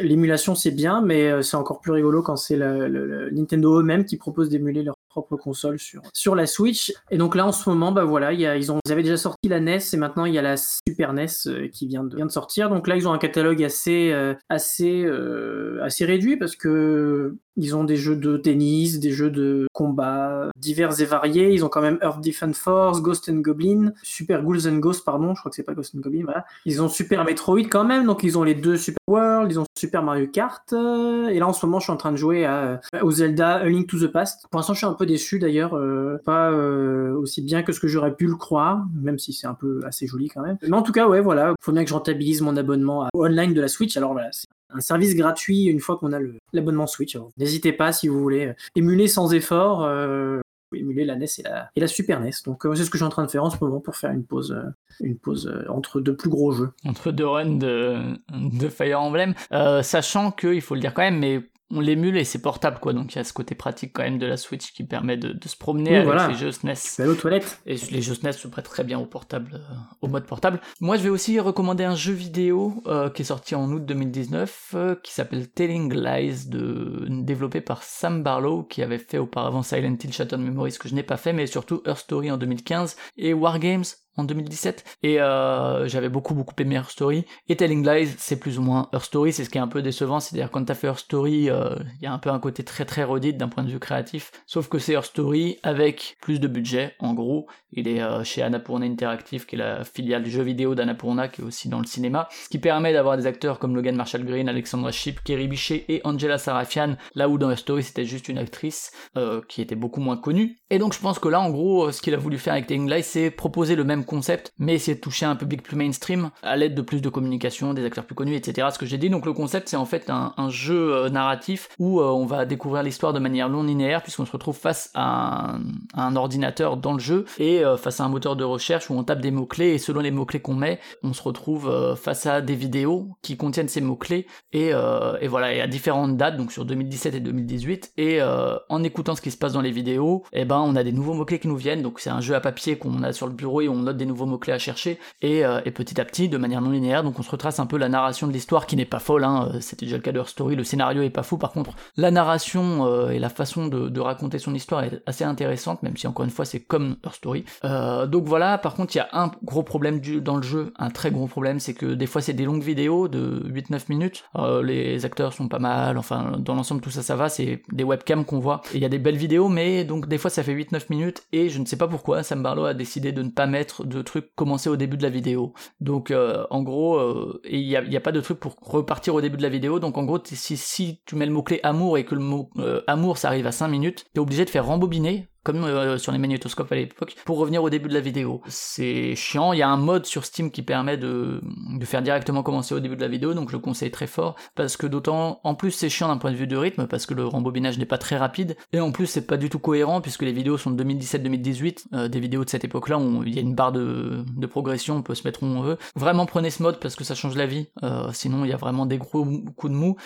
l'émulation c'est bien, mais c'est encore plus rigolo quand c'est le, Nintendo eux-mêmes qui proposent d'émuler leur propre console sur, sur la Switch. Et donc là en ce moment, bah voilà, ils, ont, ils avaient déjà sorti la NES et maintenant il y a la Super NES euh, qui vient de, vient de sortir. Donc là ils ont un catalogue assez, euh, assez, euh, assez réduit parce que ils ont des jeux de tennis, des jeux de combat divers et variés. Ils ont quand même Earth Defense Force, Ghost and Goblin, Super Ghouls and Ghosts, pardon, je crois que c'est pas Ghost and Goblin, voilà. Ils ont Super Metroid quand même, donc ils ont les deux Super World, ils ont Super Mario Kart. euh, et là en ce moment, je suis en train de jouer à, au Zelda A Link to the Past. Pour l'instant, je suis un peu déçu d'ailleurs, euh, pas euh, aussi bien que ce que j'aurais pu le croire, même si c'est un peu assez joli quand même. Mais en tout cas, ouais, voilà, faut bien que je rentabilise mon abonnement à- online de la Switch. Alors voilà, c'est un service gratuit une fois qu'on a l'abonnement Switch. N'hésitez pas si vous voulez euh, émuler sans effort, euh, émuler la NES et la, Super NES. Donc euh, c'est ce que je suis en train de faire en ce moment pour faire une pause, une pause entre deux plus gros jeux. Entre deux runs de, de Fire Emblem, sachant que, il faut le dire quand même, mais on l'émule et c'est portable quoi, donc il y a ce côté pratique quand même de la Switch qui permet de, de se promener Oui, avec voilà. les jeux SNES. Aux toilettes. Et les jeux SNES se prêtent très bien au portable, euh, au mode portable. Moi, je vais aussi recommander un jeu vidéo euh, qui est sorti en août 2019, euh, qui s'appelle Telling Lies, de... développé par Sam Barlow, qui avait fait auparavant Silent Hill Shattered Memories, que je n'ai pas fait, mais surtout Her Story en 2015, et Wargames en 2017 et euh, j'avais beaucoup beaucoup aimé Her Story. Et Telling Lies c'est plus ou moins Her Story c'est ce qui est un peu décevant c'est à dire quand t'as fait Her Story euh, il y a un peu un côté très très redite d'un point de vue créatif sauf que c'est Her Story avec plus de budget en gros. Il est euh, chez Annapurna Interactive qui est la filiale du jeu vidéo d'Annapurna qui est aussi dans le cinéma ce qui permet d'avoir des acteurs comme Logan Marshall Green Alexandra Shipp Kerry Bichet et Angela Sarafian là où dans Her Story c'était juste une actrice euh, qui était beaucoup moins connue. Et donc je pense que là en gros euh, ce qu'il a voulu faire avec Telling Lies c'est proposer le même concept, mais essayer de toucher un public plus mainstream à l'aide de plus de communication, des acteurs plus connus, etc. Ce que j'ai dit. Donc le concept, c'est en fait un, jeu euh, narratif où euh, on va découvrir l'histoire de manière non linéaire, puisqu'on se retrouve face à un, ordinateur dans le jeu et euh, face à un moteur de recherche où on tape des mots-clés et selon les mots-clés qu'on met, on se retrouve face à des vidéos qui contiennent ces mots-clés et, et voilà, et à différentes dates, donc sur 2017 et 2018. Et en écoutant ce qui se passe dans les vidéos, eh ben on a des nouveaux mots-clés qui nous viennent. Donc c'est un jeu à papier qu'on a sur le bureau et on note des nouveaux mots-clés à chercher. Et, euh, et petit à petit, de manière non linéaire, donc on se retrace un peu la narration de l'histoire qui n'est pas folle. Hein, euh, C'était déjà le cas de Her Story. Le scénario est pas fou. Par contre, la narration euh, et la façon de, raconter son histoire est assez intéressante, même si encore une fois c'est comme Her Story. Donc voilà. Par contre, il y a un gros problème dans le jeu, un très gros problème, c'est que des fois c'est des longues vidéos de 8-9 minutes. Les acteurs sont pas mal. Enfin, dans l'ensemble tout ça ça va. C'est des webcams qu'on voit. Il y a des belles vidéos, mais donc des fois ça fait 8-9 minutes et je ne sais pas pourquoi Sam Barlow a décidé de ne pas mettre de trucs commencés au début de la vidéo. Donc euh, en gros, euh, il n'y a, a pas de truc pour repartir au début de la vidéo. Donc en gros, si, si tu mets le mot-clé amour et que le mot euh, amour ça arrive à 5 minutes, t'es obligé de faire rembobiner comme euh, sur les magnétoscopes à l'époque, pour revenir au début de la vidéo. C'est chiant, il y a un mode sur Steam qui permet de, faire directement commencer au début de la vidéo, donc je le conseille très fort, parce que d'autant, en plus c'est chiant d'un point de vue de rythme, parce que le rembobinage n'est pas très rapide, et en plus c'est pas du tout cohérent, puisque les vidéos sont de 2017-2018, euh, des vidéos de cette époque-là, où il y a une barre de, progression, on peut se mettre où on veut. Vraiment prenez ce mode, parce que ça change la vie, euh, sinon il y a vraiment des gros coups de mou.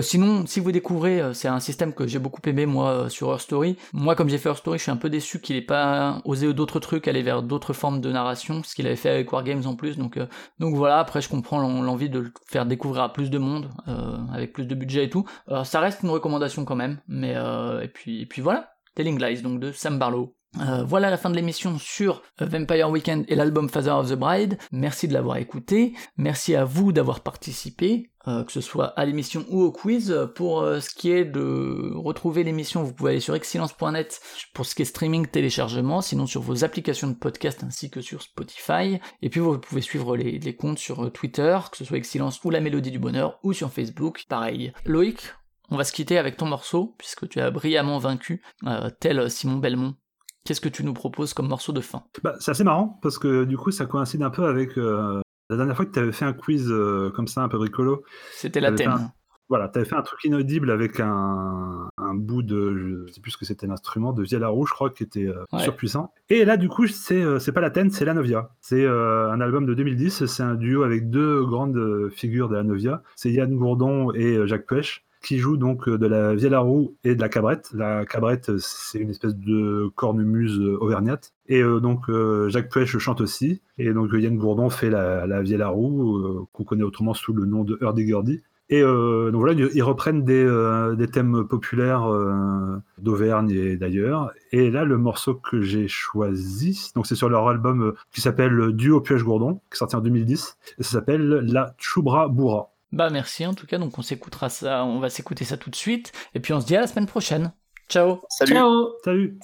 Sinon, si vous découvrez, c'est un système que j'ai beaucoup aimé moi sur Her Story. Moi, comme j'ai fait Her Story, je suis un peu déçu qu'il ait pas osé d'autres trucs, aller vers d'autres formes de narration, ce qu'il avait fait avec Wargames en plus. Donc, euh, voilà. Après, je comprends l'en- l'envie de le faire découvrir à plus de monde, euh, avec plus de budget et tout. Ça reste une recommandation quand même. Mais euh, et puis et puis voilà. Telling Lies, donc de Sam Barlow. Euh, voilà la fin de l'émission sur euh, Vampire Weekend et l'album Father of the Bride. Merci de l'avoir écouté. Merci à vous d'avoir participé, euh, que ce soit à l'émission ou au quiz. Pour ce qui est de retrouver l'émission, vous pouvez aller sur excellence.net pour ce qui est streaming, téléchargement, sinon sur vos applications de podcast ainsi que sur Spotify. Et puis vous pouvez suivre les, les comptes sur Twitter, que ce soit Excellence ou la Mélodie du Bonheur, ou sur Facebook, pareil. Loïc, on va se quitter avec ton morceau, puisque tu as brillamment vaincu, tel Simon Belmont. Qu'est-ce que tu nous proposes comme morceau de fin? Bah, c'est assez marrant parce que du coup ça coïncide un peu avec euh, la dernière fois que tu avais fait un quiz euh, comme ça un peu bricolo. C'était la thème. un- Voilà, tu avais fait un truc inaudible avec un, un bout de, je sais plus ce que c'était l'instrument, de Viella Rouge, je crois, qui était euh, Ouais. surpuissant. Et là, du coup, c'est pas la Ten, c'est la Novia. C'est un album de 2010, c'est un duo avec deux grandes figures de la Novia. C'est Yann Gourdon et Jacques Pêche qui jouent donc euh, de la Viella Roux et de la cabrette. La cabrette, c'est une espèce de cornemuse euh, auvergnate. Et euh, donc Jacques Pêche chante aussi. Et donc Yann Gourdon fait la, la Viella Roux, euh, qu'on connaît autrement sous le nom de Hurdy-Gurdy. Et donc voilà, ils reprennent des, des thèmes populaires d'Auvergne et d'ailleurs. Et là, le morceau que j'ai choisi, donc c'est sur leur album qui s'appelle Duo Pioche Gourdon, qui est sorti en 2010, et ça s'appelle La Choubra Bourra. Bah merci en tout cas, donc on s'écoutera ça, on va s'écouter ça tout de suite, et puis on se dit à la semaine prochaine. Ciao Salut. Ciao Salut